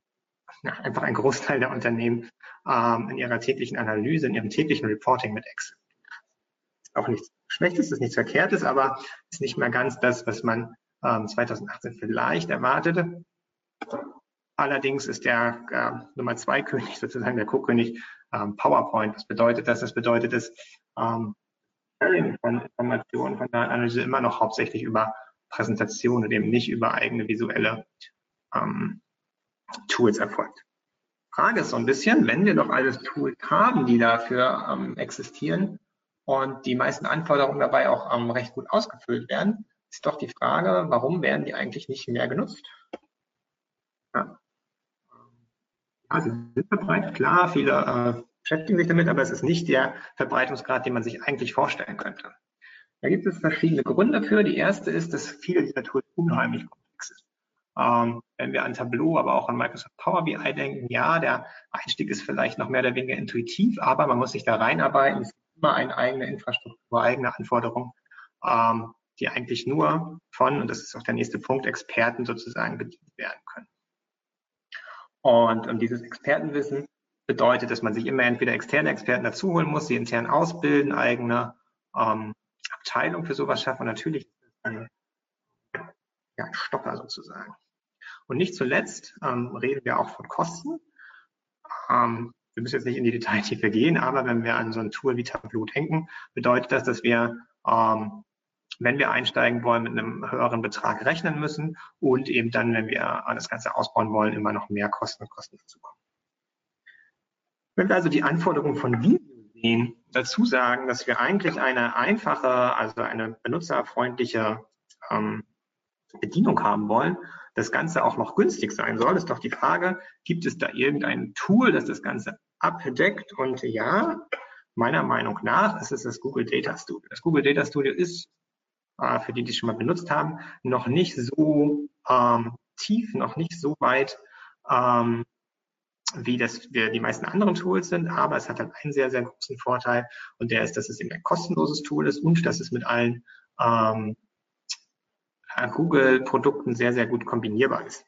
Speaker 2: ja, einfach ein Großteil der Unternehmen ähm, in ihrer täglichen Analyse, in ihrem täglichen Reporting mit Excel. Auch nichts Schlechtes, ist nichts Verkehrtes, aber ist nicht mehr ganz das, was man ähm, 2018 vielleicht erwartete. Allerdings ist der äh, Nummer zwei König sozusagen der Co-König ähm, PowerPoint. Was bedeutet das? Das bedeutet, dass ähm, von Informationen von Datenanalyse immer noch hauptsächlich über Präsentation und eben nicht über eigene visuelle ähm, Tools erfolgt. Frage ist so ein bisschen, wenn wir doch alles Tools haben, die dafür ähm, existieren und die meisten Anforderungen dabei auch ähm, recht gut ausgefüllt werden, ist doch die Frage, warum werden die eigentlich nicht mehr genutzt? Ja. Also sind verbreitet, klar, viele äh, beschäftigen sich damit, aber es ist nicht der Verbreitungsgrad, den man sich eigentlich vorstellen könnte. Da gibt es verschiedene Gründe für. Die erste ist, dass viele dieser Tools unheimlich komplex sind. Ähm, wenn wir an Tableau, aber auch an Microsoft Power BI denken, ja, der Einstieg ist vielleicht noch mehr oder weniger intuitiv, aber man muss sich da reinarbeiten. Es gibt immer eine eigene Infrastruktur, eigene Anforderungen, ähm, die eigentlich nur von, und das ist auch der nächste Punkt, Experten sozusagen bedient werden können. Und um, dieses Expertenwissen bedeutet, dass man sich immer entweder externe Experten dazu holen muss, sie intern ausbilden, eigene ähm, Abteilung für sowas schaffen. Und natürlich ein, ja, ein Stopper sozusagen. Und nicht zuletzt ähm, reden wir auch von Kosten. Ähm, wir müssen jetzt nicht in die Detailtiefe gehen, aber wenn wir an so ein Tool wie Tableau denken, bedeutet das, dass wir, ähm, wenn wir einsteigen wollen, mit einem höheren Betrag rechnen müssen und eben dann, wenn wir das Ganze ausbauen wollen, immer noch mehr Kosten und Kosten dazu kommen. Wenn wir also die Anforderungen von Video sehen, dazu sagen, dass wir eigentlich eine einfache, also eine benutzerfreundliche ähm, Bedienung haben wollen, das Ganze auch noch günstig sein soll, ist doch die Frage, gibt es da irgendein Tool, das das Ganze abdeckt? Und ja, meiner Meinung nach ist es das Google Data Studio. Das Google Data Studio ist, äh, für die, die es schon mal benutzt haben, noch nicht so ähm, tief, noch nicht so weit ähm, wie das wir die meisten anderen Tools sind, aber es hat dann einen sehr, sehr großen Vorteil und der ist, dass es eben ein kostenloses Tool ist und dass es mit allen ähm, Google-Produkten sehr, sehr gut kombinierbar ist.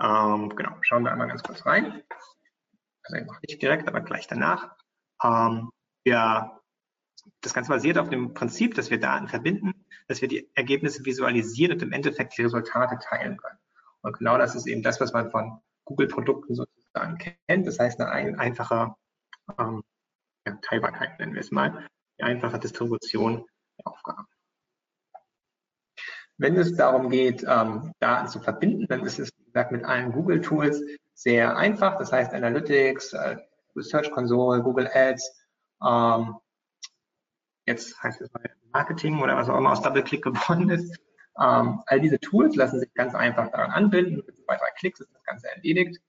Speaker 2: Ähm, genau, schauen wir einmal ganz kurz rein. Also noch nicht direkt, aber gleich danach. Ähm, wir, das Ganze basiert auf dem Prinzip, dass wir Daten verbinden, dass wir die Ergebnisse visualisieren und im Endeffekt die Resultate teilen können. Und genau das ist eben das, was man von Google-Produkten sozusagen kennt. Das heißt, eine ein, einfache ähm, ja, Teilbarkeit nennen wir es mal, eine einfache Distribution der Aufgaben. Wenn es darum geht, ähm, Daten zu verbinden, dann ist es, wie gesagt, mit allen Google-Tools sehr einfach. Das heißt Analytics, äh, Search Console, Google Ads, ähm, jetzt heißt es mal Marketing oder was auch immer aus Double-Click geworden ist. Ähm, all diese Tools lassen sich ganz einfach daran anbinden. Mit zwei, drei Klicks ist das Ganze erledigt.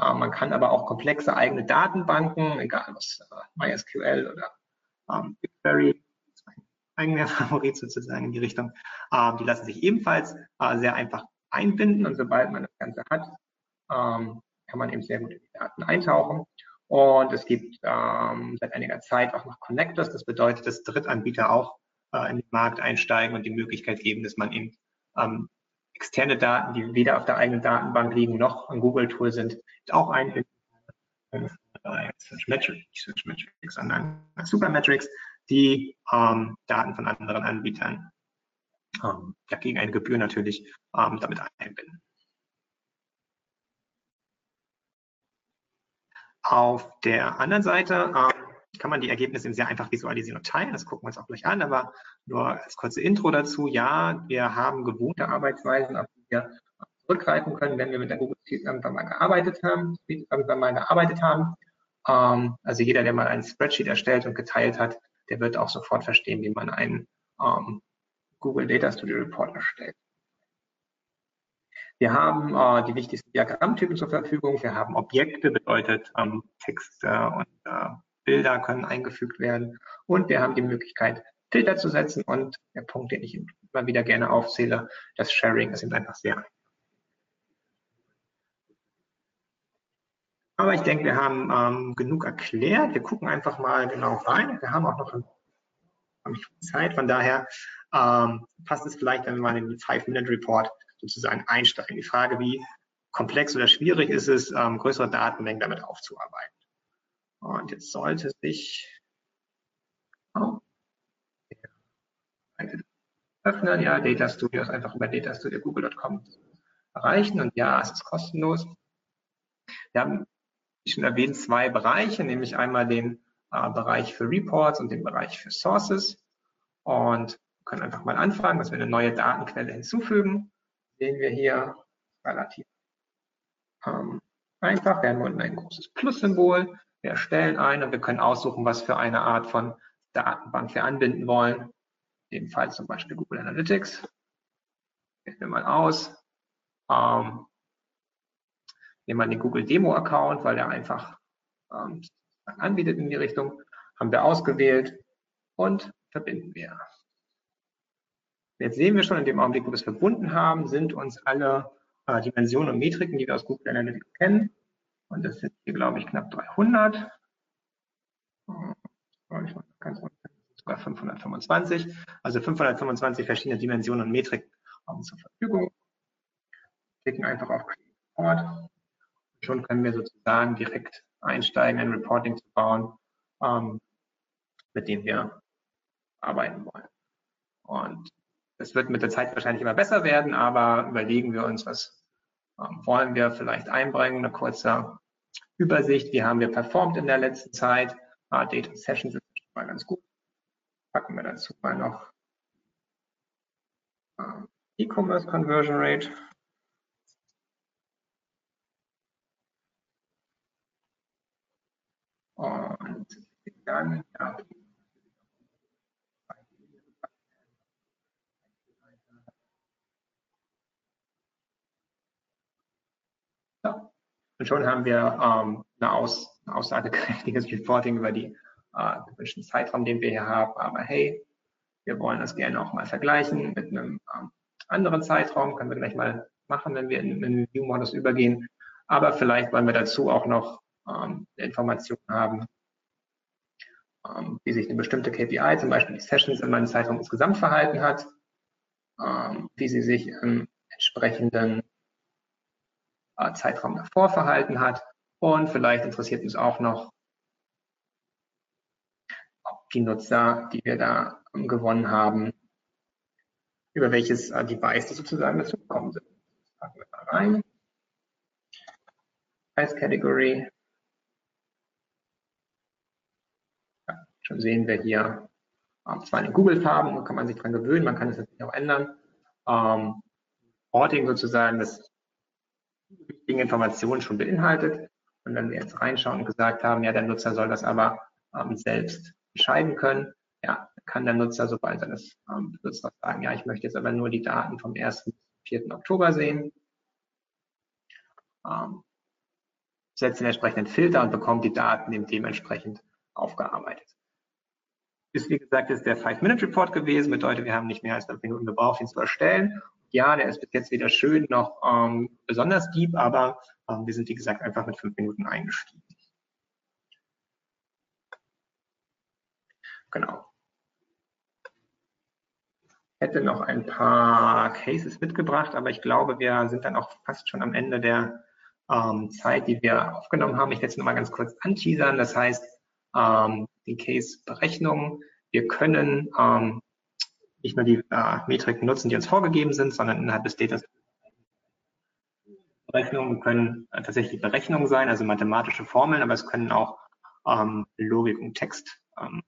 Speaker 2: Ähm, man kann aber auch komplexe eigene Datenbanken, egal was äh, MySQL oder ähm, BigQuery, eigener Favorit sozusagen in die Richtung. Ähm, die lassen sich ebenfalls äh, sehr einfach einbinden und sobald man das Ganze hat, ähm, kann man eben sehr gut in die Daten eintauchen. Und es gibt ähm, seit einiger Zeit auch noch Connectors. Das bedeutet, dass Drittanbieter auch äh, in den Markt einsteigen und die Möglichkeit geben, dass man eben ähm, externe Daten, die weder auf der eigenen Datenbank liegen noch ein Google-Tool sind, auch einbinden kann. Äh, Searchmetrics, nicht Searchmetrics, sondern Supermetrics, die ähm, Daten von anderen Anbietern ähm, ja, gegen eine Gebühr natürlich ähm, damit einbinden. Auf der anderen Seite ähm, kann man die Ergebnisse sehr einfach visualisieren und teilen. Das gucken wir uns auch gleich an, aber nur als kurze Intro dazu. Ja, wir haben gewohnte Arbeitsweisen, auf die wir zurückgreifen können, wenn wir mit der Google Sheet irgendwann mal gearbeitet haben, irgendwann mal gearbeitet haben. Ähm, also jeder, der mal ein Spreadsheet erstellt und geteilt hat, der wird auch sofort verstehen, wie man einen ähm, Google Data Studio Report erstellt. Wir haben äh, die wichtigsten Diagrammtypen zur Verfügung. Wir haben Objekte, bedeutet ähm, Texte und äh, Bilder können eingefügt werden. Und wir haben die Möglichkeit, Filter zu setzen. Und der Punkt, den ich immer wieder gerne aufzähle, das Sharing ist eben einfach sehr einfach. Aber ich denke, wir haben ähm, genug erklärt. Wir gucken einfach mal genau rein. Wir haben auch noch Zeit. Von daher ähm, passt es vielleicht, wenn wir mal den Five-Minute-Report sozusagen einsteigen. Die Frage, wie komplex oder schwierig ist es, ähm, größere Datenmengen damit aufzuarbeiten. Und jetzt sollte sich oh, öffnen. Ja, Data Studio ist einfach über datastudio.google.com erreichen und ja, es ist kostenlos. Wir haben, wie schon erwähnt, zwei Bereiche, nämlich einmal den äh, Bereich für Reports und den Bereich für Sources. Und können einfach mal anfangen, dass wir eine neue Datenquelle hinzufügen. Sehen wir hier relativ ähm, einfach. Wir haben unten ein großes Plus-Symbol. Wir erstellen eine und wir können aussuchen, was für eine Art von Datenbank wir anbinden wollen. In dem Fall zum Beispiel Google Analytics. Wählen wir mal aus. Ähm, nehmen wir den Google Demo Account, weil der einfach ähm, anbietet in die Richtung. Haben wir ausgewählt und verbinden wir. Jetzt sehen wir schon in dem Augenblick, wo wir es verbunden haben, sind uns alle äh, Dimensionen und Metriken, die wir aus Google Analytics kennen. Und das sind hier, glaube ich, knapp 300. Ganz sogar 525. Also 525 verschiedene Dimensionen und Metriken haben zur Verfügung. Klicken einfach auf Report. Schon können wir sozusagen direkt einsteigen, ein Reporting zu bauen, ähm, mit dem wir arbeiten wollen. Und es wird mit der Zeit wahrscheinlich immer besser werden, aber überlegen wir uns, was ähm, wollen wir vielleicht einbringen, eine kurze Übersicht, wie haben wir performt in der letzten Zeit. Ah, Data Sessions ist mal ganz gut. Packen wir dazu mal noch ähm, E-Commerce Conversion Rate. Und dann ja, Und schon haben wir ähm, eine aus, aussagekräftiges Reporting über die äh, gewünschten Zeitraum, den wir hier haben. Aber hey, wir wollen das gerne auch mal vergleichen mit einem ähm, anderen Zeitraum. Können wir gleich mal machen, wenn wir in den View-Modus übergehen. Aber vielleicht wollen wir dazu auch noch ähm, Informationen haben, ähm, wie sich eine bestimmte KPI, zum Beispiel die Sessions in meinem Zeitraum insgesamt verhalten hat, ähm, wie sie sich im entsprechenden Zeitraum davor verhalten hat. Und vielleicht interessiert uns auch noch, ob die Nutzer, die wir da gewonnen haben, über welches äh, Device die sozusagen dazu gekommen sind. Packen wir mal rein. Als Category. Ja, schon sehen wir hier äh, zwar in Google-Farben, da kann man sich dran gewöhnen, man kann es natürlich auch ändern. Ähm, Porting sozusagen, das wichtigen Informationen schon beinhaltet. Und wenn wir jetzt reinschauen und gesagt haben, ja, der Nutzer soll das aber ähm, selbst entscheiden können, ja, kann der Nutzer, sobald er das ähm, benutzt, sagen, ja, ich möchte jetzt aber nur die Daten vom 1. bis 4. Oktober sehen, ähm, setzt den entsprechenden Filter und bekommt die Daten eben dementsprechend aufgearbeitet. Ist, wie gesagt, ist der Five-Minute-Report gewesen, bedeutet, wir haben nicht mehr als fünf Minuten gebraucht, ihn zu erstellen ja, der ist bis jetzt weder schön noch ähm, besonders deep, aber ähm, wir sind, wie gesagt, einfach mit fünf Minuten eingestiegen. Genau. Ich hätte noch ein paar Cases mitgebracht, aber ich glaube, wir sind dann auch fast schon am Ende der ähm, Zeit, die wir aufgenommen haben. Ich werde es nochmal ganz kurz anteasern. Das heißt, ähm, die Case-Berechnung. Wir können ähm, nicht nur die äh, Metriken nutzen, die uns vorgegeben sind, sondern innerhalb des Data Berechnungen können äh, tatsächlich Berechnungen sein, also mathematische Formeln, aber es können auch ähm, Logik und Textformeln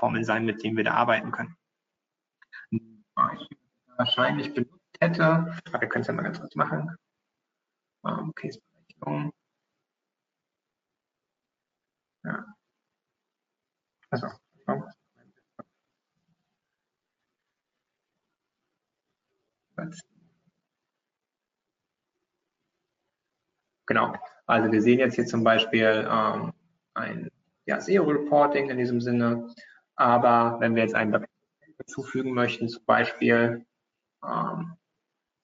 Speaker 2: ähm, sein, mit denen wir da arbeiten können. Ich wahrscheinlich benutzt hätte, aber wir können es ja mal ganz kurz machen. Ähm, Case-Berechnung. Ja. Also, Genau. Also wir sehen jetzt hier zum Beispiel ähm, ein ja, SEO-Reporting in diesem Sinne. Aber wenn wir jetzt einen Bereich hinzufügen möchten, zum Beispiel, ähm,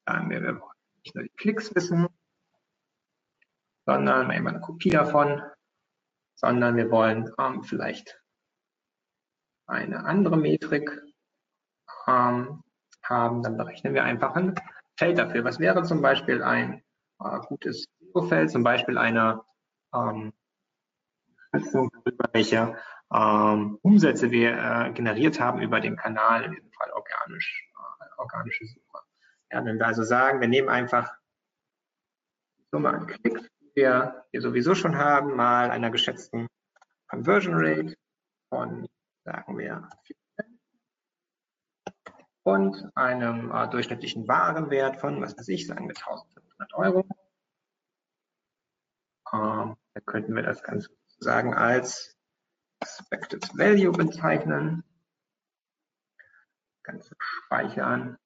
Speaker 2: sagen wir, wir wollen nicht nur die Klicks wissen, sondern immer eine Kopie davon, sondern wir wollen ähm, vielleicht eine andere Metrik ähm, haben, dann berechnen wir einfach ein Feld dafür. Was wäre zum Beispiel ein äh, gutes Feld, zum Beispiel eine ähm, darüber, welche ähm, Umsätze wir äh, generiert haben über den Kanal, in diesem Fall organisch, äh, organische Suche. Ja, wenn wir also sagen, wir nehmen einfach die Summe an Klicks, die wir hier sowieso schon haben, mal einer geschätzten Conversion Rate von, sagen wir, 4% und einem äh, durchschnittlichen Warenwert von, was weiß ich, sagen wir 1500 Euro. Ähm, da könnten wir das Ganze sozusagen als Expected Value bezeichnen. Ganze speichern.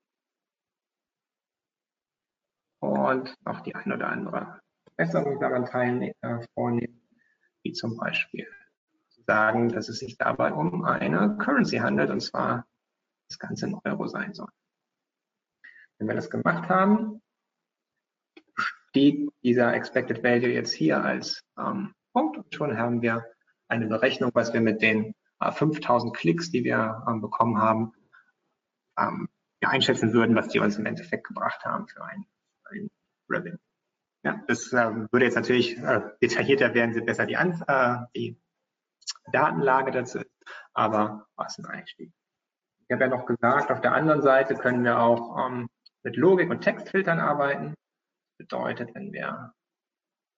Speaker 2: Und noch die ein oder andere Verbesserung daran teilnehmen, äh, vornehmen, wie zum Beispiel sagen, dass es sich dabei um eine Currency handelt, und zwar das Ganze in Euro sein soll. Wenn wir das gemacht haben, steht dieser Expected Value jetzt hier als ähm, Punkt und schon haben wir eine Berechnung, was wir mit den äh, 5000 Klicks, die wir ähm, bekommen haben, ähm, ja, einschätzen würden, was die uns im Endeffekt gebracht haben für ein, ein Revenue. Ja, das äh, würde jetzt natürlich äh, detaillierter werden, sind besser die, äh, die Datenlage dazu, aber was ein Einstieg. Ich habe ja noch gesagt, auf der anderen Seite können wir auch ähm, mit Logik und Textfiltern arbeiten. Bedeutet, wenn wir,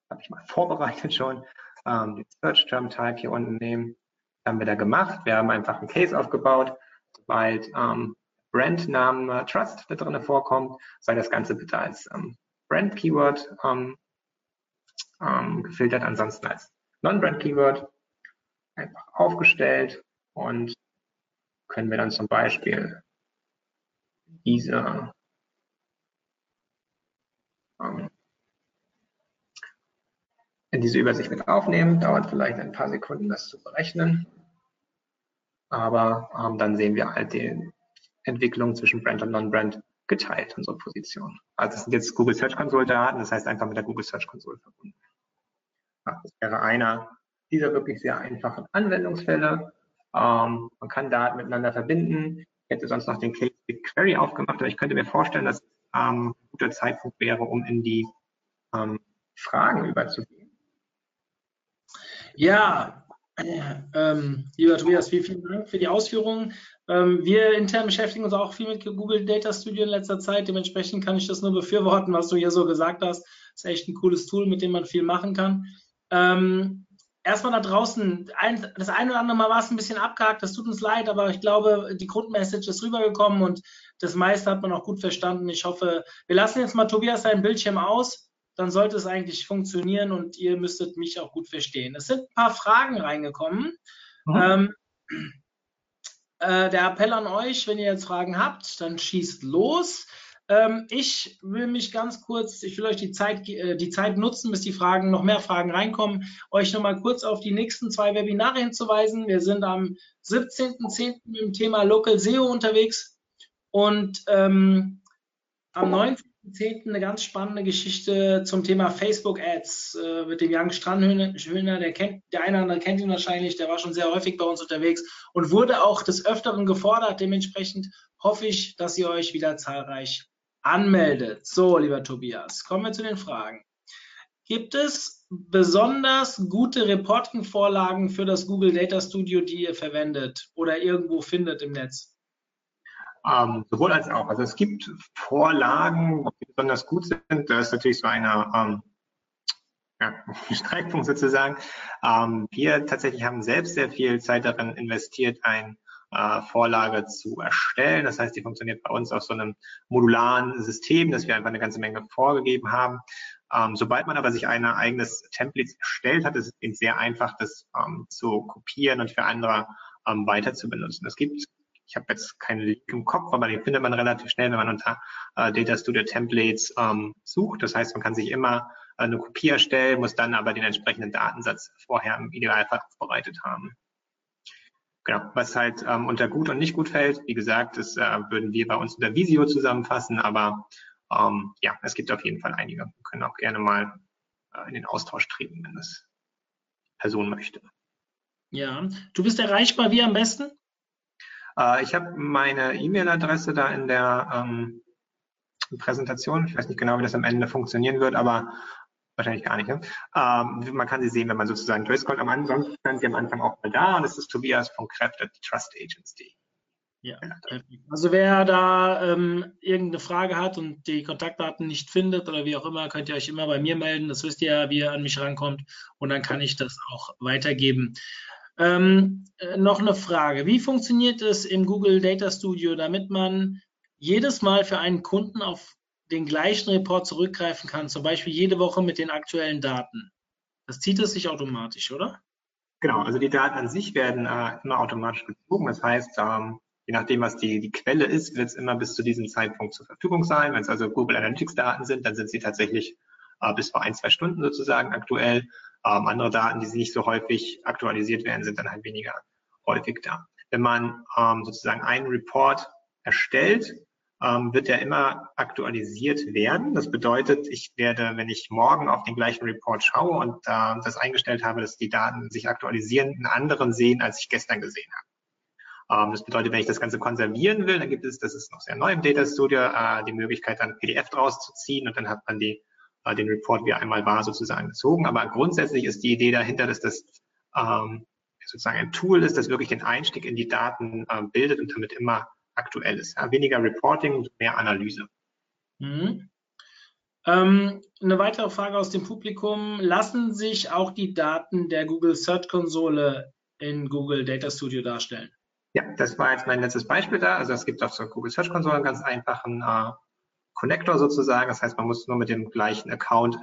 Speaker 2: habe ich mal vorbereitet schon, ähm, den Search Term Type hier unten nehmen, haben wir da gemacht. Wir haben einfach einen Case aufgebaut, sobald ähm, Brandnamen Trust da drin vorkommt, sei das Ganze bitte als ähm, Brand Keyword ähm, ähm, gefiltert, ansonsten als Non-Brand Keyword einfach aufgestellt und können wir dann zum Beispiel diese in diese Übersicht mit aufnehmen. Dauert vielleicht ein paar Sekunden, das zu berechnen. Aber ähm, dann sehen wir halt die Entwicklung zwischen Brand und Non-Brand geteilt, unsere Position. Also das sind jetzt Google Search Console Daten, das heißt einfach mit der Google Search Console verbunden. Das wäre einer dieser wirklich sehr einfachen Anwendungsfälle. Ähm, man kann Daten miteinander verbinden. Ich hätte sonst noch den Case BigQuery aufgemacht, aber ich könnte mir vorstellen, dass ähm, guter Zeitpunkt wäre, um in die ähm, Fragen überzugehen.
Speaker 1: Ja, ähm, lieber Tobias, vielen, Dank für die Ausführungen. Ähm, wir intern beschäftigen uns auch viel mit Google Data Studio in letzter Zeit. Dementsprechend kann ich das nur befürworten, was du hier so gesagt hast. Ist echt ein cooles Tool, mit dem man viel machen kann. Ähm, erstmal da draußen, ein, das eine oder andere Mal war es ein bisschen abgehakt, das tut uns leid, aber ich glaube, die Grundmessage ist rübergekommen und das meiste hat man auch gut verstanden. Ich hoffe, wir lassen jetzt mal Tobias seinen Bildschirm aus, dann sollte es eigentlich funktionieren und ihr müsstet mich auch gut verstehen. Es sind ein paar Fragen reingekommen. Mhm. Ähm, äh, der Appell an euch, wenn ihr jetzt Fragen habt, dann schießt los. Ähm, ich will mich ganz kurz, ich will euch die Zeit, äh, die Zeit nutzen, bis die Fragen, noch mehr Fragen reinkommen, euch nochmal kurz auf die nächsten zwei Webinare hinzuweisen. Wir sind am 17.10. mit dem Thema Local SEO unterwegs und ähm, am 19.10. eine ganz spannende Geschichte zum Thema Facebook Ads äh, mit dem Jan Strandhöhner. Der, kennt, der eine oder andere kennt ihn wahrscheinlich, der war schon sehr häufig bei uns unterwegs und wurde auch des Öfteren gefordert. Dementsprechend hoffe ich, dass ihr euch wieder zahlreich anmeldet. So, lieber Tobias, kommen wir zu den Fragen. Gibt es besonders gute Reporting-Vorlagen für das Google Data Studio, die ihr verwendet oder irgendwo findet im Netz?
Speaker 2: Ähm, sowohl als auch. Also es gibt Vorlagen, die besonders gut sind. Das ist natürlich so eine ähm, ja, Streitpunkt sozusagen. Ähm, wir tatsächlich haben selbst sehr viel Zeit darin investiert, ein Vorlage zu erstellen. Das heißt, die funktioniert bei uns auf so einem modularen System, dass wir einfach eine ganze Menge vorgegeben haben. Ähm, sobald man aber sich ein eigenes Template erstellt hat, ist es sehr einfach, das ähm, zu kopieren und für andere ähm, weiter zu benutzen. Es gibt ich habe jetzt keinen Link im Kopf, aber den findet man relativ schnell, wenn man unter äh, Data Studio Templates ähm, sucht. Das heißt, man kann sich immer äh, eine Kopie erstellen, muss dann aber den entsprechenden Datensatz vorher im Idealfall vorbereitet haben. Genau, was halt ähm, unter gut und nicht gut fällt, wie gesagt, das äh, würden wir bei uns unter Visio zusammenfassen, aber ähm, ja, es gibt auf jeden Fall einige. Wir können auch gerne mal äh, in den Austausch treten, wenn das Person möchte.
Speaker 1: Ja, du bist erreichbar wie am besten?
Speaker 2: Äh, ich habe meine E-Mail-Adresse da in der ähm, Präsentation. Ich weiß nicht genau, wie das am Ende funktionieren wird, aber Wahrscheinlich gar nicht. Ne? Ähm, man kann sie sehen, wenn man sozusagen durchscrollt. Am ansonsten stand sie am Anfang auch mal da und es ist Tobias von Kräfte, Trust Agency.
Speaker 1: Ja, also wer da ähm, irgendeine Frage hat und die Kontaktdaten nicht findet oder wie auch immer, könnt ihr euch immer bei mir melden. Das wisst ihr ja, wie ihr an mich rankommt und dann kann ich das auch weitergeben. Ähm, äh, noch eine Frage. Wie funktioniert es im Google Data Studio, damit man jedes Mal für einen Kunden auf den gleichen Report zurückgreifen kann, zum Beispiel jede Woche mit den aktuellen Daten? Das zieht es sich automatisch, oder?
Speaker 2: Genau, also die Daten an sich werden äh, immer automatisch gezogen. Das heißt, ähm, je nachdem, was die, die Quelle ist, wird es immer bis zu diesem Zeitpunkt zur Verfügung sein. Wenn es also Google Analytics Daten sind, dann sind sie tatsächlich äh, bis vor ein, zwei Stunden sozusagen aktuell. Ähm, andere Daten, die nicht so häufig aktualisiert werden, sind dann halt weniger häufig da. Wenn man ähm, sozusagen einen Report erstellt, ähm, wird er immer aktualisiert werden. Das bedeutet, ich werde, wenn ich morgen auf den gleichen Report schaue und äh, das eingestellt habe, dass die Daten sich aktualisieren, einen anderen sehen, als ich gestern gesehen habe. Ähm, das bedeutet, wenn ich das Ganze konservieren will, dann gibt es, das ist noch sehr neu im Data Studio, äh, die Möglichkeit, dann PDF draus zu ziehen und dann hat man die, äh, den Report, wie er einmal war, sozusagen gezogen. Aber grundsätzlich ist die Idee dahinter, dass das ähm, sozusagen ein Tool ist, das wirklich den Einstieg in die Daten äh, bildet und damit immer aktuell ist. Ja, weniger Reporting und mehr Analyse.
Speaker 1: Mhm. Ähm, eine weitere Frage aus dem Publikum. Lassen sich auch die Daten der Google Search Konsole in Google Data Studio darstellen?
Speaker 2: Ja, das war jetzt mein letztes Beispiel da. Also es gibt auch zur Google Search Console einen ganz einfachen äh, Connector sozusagen. Das heißt, man muss nur mit dem gleichen Account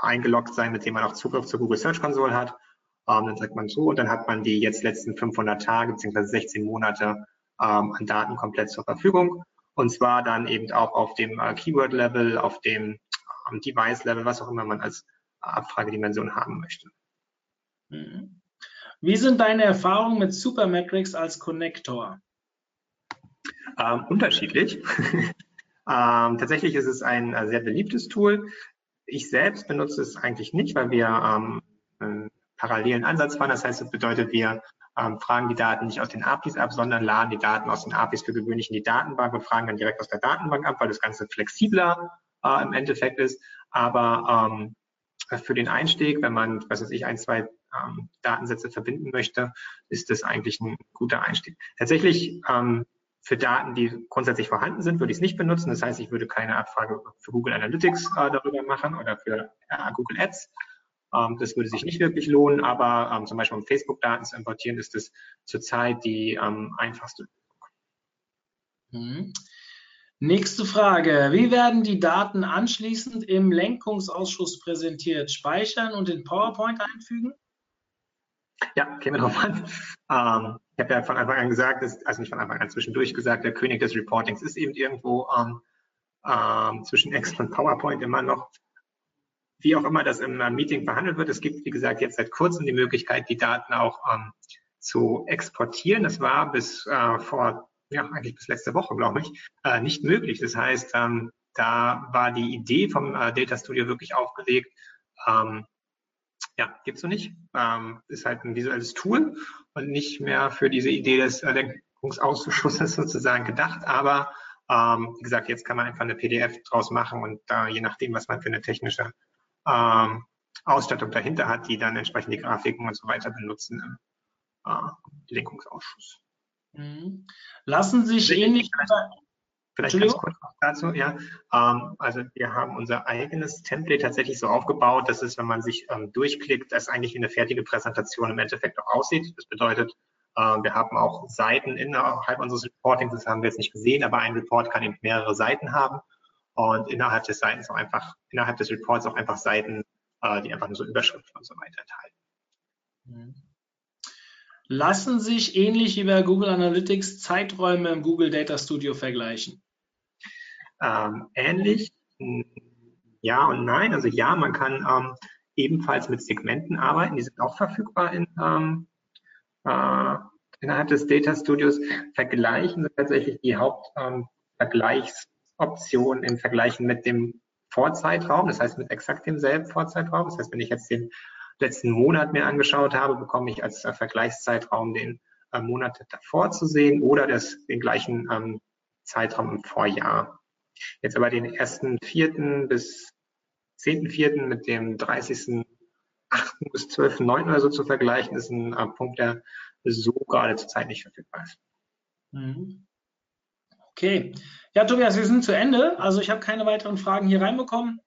Speaker 2: eingeloggt sein, mit dem man auch Zugriff zur Google Search Console hat. Ähm, dann sagt man so und dann hat man die jetzt letzten 500 Tage bzw. 16 Monate ähm, an Daten komplett zur Verfügung. Und zwar dann eben auch auf dem äh, Keyword-Level, auf dem ähm, Device-Level, was auch immer man als Abfragedimension haben möchte.
Speaker 1: Mhm. Wie sind deine Erfahrungen mit Supermetrics als Connector?
Speaker 2: Ähm, unterschiedlich. ähm, tatsächlich ist es ein äh, sehr beliebtes Tool. Ich selbst benutze es eigentlich nicht, weil wir ähm, einen parallelen Ansatz fahren. Das heißt, das bedeutet, wir ähm, fragen die Daten nicht aus den APIs ab, sondern laden die Daten aus den APIs für gewöhnlich in die Datenbank und fragen dann direkt aus der Datenbank ab, weil das Ganze flexibler äh, im Endeffekt ist. Aber ähm, für den Einstieg, wenn man, was weiß ich, ein, zwei ähm, Datensätze verbinden möchte, ist das eigentlich ein guter Einstieg. Tatsächlich ähm, für Daten, die grundsätzlich vorhanden sind, würde ich es nicht benutzen. Das heißt, ich würde keine Abfrage für Google Analytics äh, darüber machen oder für äh, Google Ads. Ähm, das würde sich nicht wirklich lohnen, aber ähm, zum Beispiel um Facebook-Daten zu importieren, ist das zurzeit die ähm, einfachste
Speaker 1: Mhm. Nächste Frage. Wie werden die Daten anschließend im Lenkungsausschuss präsentiert? Speichern und in PowerPoint einfügen?
Speaker 2: Ja, käme drauf an. Ähm, ich habe ja von Anfang an gesagt, dass, also nicht von Anfang an zwischendurch gesagt, der König des Reportings ist eben irgendwo ähm, ähm, zwischen Excel und PowerPoint immer noch. Wie auch immer das im äh, Meeting behandelt wird. Es gibt, wie gesagt, jetzt seit kurzem die Möglichkeit, die Daten auch ähm, zu exportieren. Das war bis äh, vor, ja, eigentlich bis letzte Woche, glaube ich, äh, nicht möglich. Das heißt, ähm, da war die Idee vom äh, Data Studio wirklich aufgelegt, ähm, ja, gibt's noch nicht. Ähm, ist halt ein visuelles Tool und nicht mehr für diese Idee des äh, Lenkungsausschusses sozusagen gedacht. Aber ähm, wie gesagt, jetzt kann man einfach eine PDF draus machen und äh, je nachdem, was man für eine technische ähm, Ausstattung dahinter hat, die dann entsprechend die Grafiken und so weiter benutzen im äh, Lenkungsausschuss.
Speaker 1: Mhm. Lassen sich ähnlich
Speaker 2: Vielleicht ganz kurz noch dazu, ja. Ähm, also wir haben unser eigenes Template tatsächlich so aufgebaut, dass es, wenn man sich ähm, durchklickt, das eigentlich wie eine fertige Präsentation im Endeffekt auch aussieht. Das bedeutet, äh, wir haben auch Seiten innerhalb unseres Reportings, das haben wir jetzt nicht gesehen, aber ein Report kann eben mehrere Seiten haben und innerhalb des Seitens auch einfach, innerhalb des Reports auch einfach Seiten, äh, die einfach nur so Überschriften und so weiter enthalten.
Speaker 1: Mhm. Lassen sich ähnlich wie bei Google Analytics Zeiträume im Google Data Studio vergleichen?
Speaker 2: ähm, ähnlich. Ja und nein. Also ja, man kann ähm, ebenfalls mit Segmenten arbeiten. Die sind auch verfügbar in, ähm, äh, innerhalb des Data Studios. Vergleichen sind tatsächlich die Hauptvergleichsoptionen ähm, im Vergleichen mit dem Vorzeitraum, das heißt mit exakt demselben Vorzeitraum. Das heißt, wenn ich jetzt den letzten Monat mir angeschaut habe, bekomme ich als äh, Vergleichszeitraum den äh, Monat davor zu sehen oder das, den gleichen ähm, Zeitraum im Vorjahr. Jetzt aber den ersten vierten bis zehnten vierten mit dem 30.8. bis 12.9. oder so zu vergleichen, ist ein äh, Punkt, der so gerade zurzeit nicht verfügbar ist.
Speaker 1: Mhm. Okay. Ja, Tobias, wir sind zu Ende. Also ich habe keine weiteren Fragen hier reinbekommen.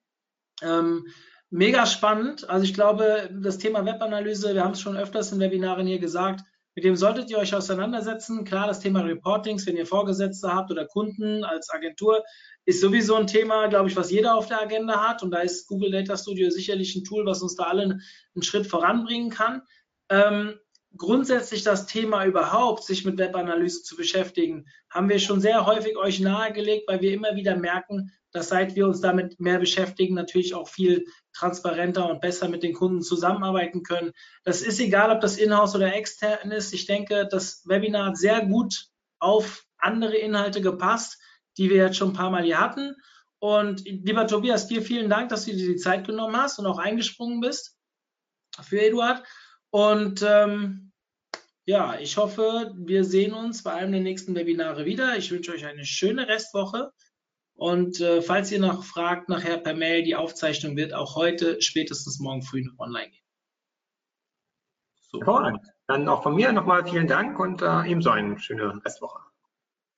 Speaker 1: Ähm, mega spannend. Also ich glaube, das Thema Webanalyse, wir haben es schon öfters in Webinaren hier gesagt, mit dem solltet ihr euch auseinandersetzen. Klar, das Thema Reportings, wenn ihr Vorgesetzte habt oder Kunden als Agentur, ist sowieso ein Thema, glaube ich, was jeder auf der Agenda hat. Und da ist Google Data Studio sicherlich ein Tool, was uns da alle einen Schritt voranbringen kann. Ähm, grundsätzlich das Thema überhaupt, sich mit Webanalyse zu beschäftigen, haben wir schon sehr häufig euch nahegelegt, weil wir immer wieder merken, dass seit wir uns damit mehr beschäftigen, natürlich auch viel transparenter und besser mit den Kunden zusammenarbeiten können. Das ist egal, ob das Inhouse oder extern ist. Ich denke, das Webinar hat sehr gut auf andere Inhalte gepasst, die wir jetzt schon ein paar Mal hier hatten. Und lieber Tobias, dir vielen Dank, dass du dir die Zeit genommen hast und auch eingesprungen bist für Eduard. Und ähm, ja, ich hoffe, wir sehen uns bei einem der nächsten Webinare wieder. Ich wünsche euch eine schöne Restwoche. Und äh, falls ihr noch fragt, nachher per Mail, die Aufzeichnung wird auch heute, spätestens morgen früh noch online gehen.
Speaker 2: So. Dann auch von mir nochmal vielen Dank und äh, ebenso eine schöne Restwoche.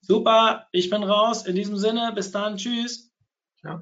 Speaker 1: Super, ich bin raus. In diesem Sinne, bis dann, tschüss.
Speaker 2: Ja.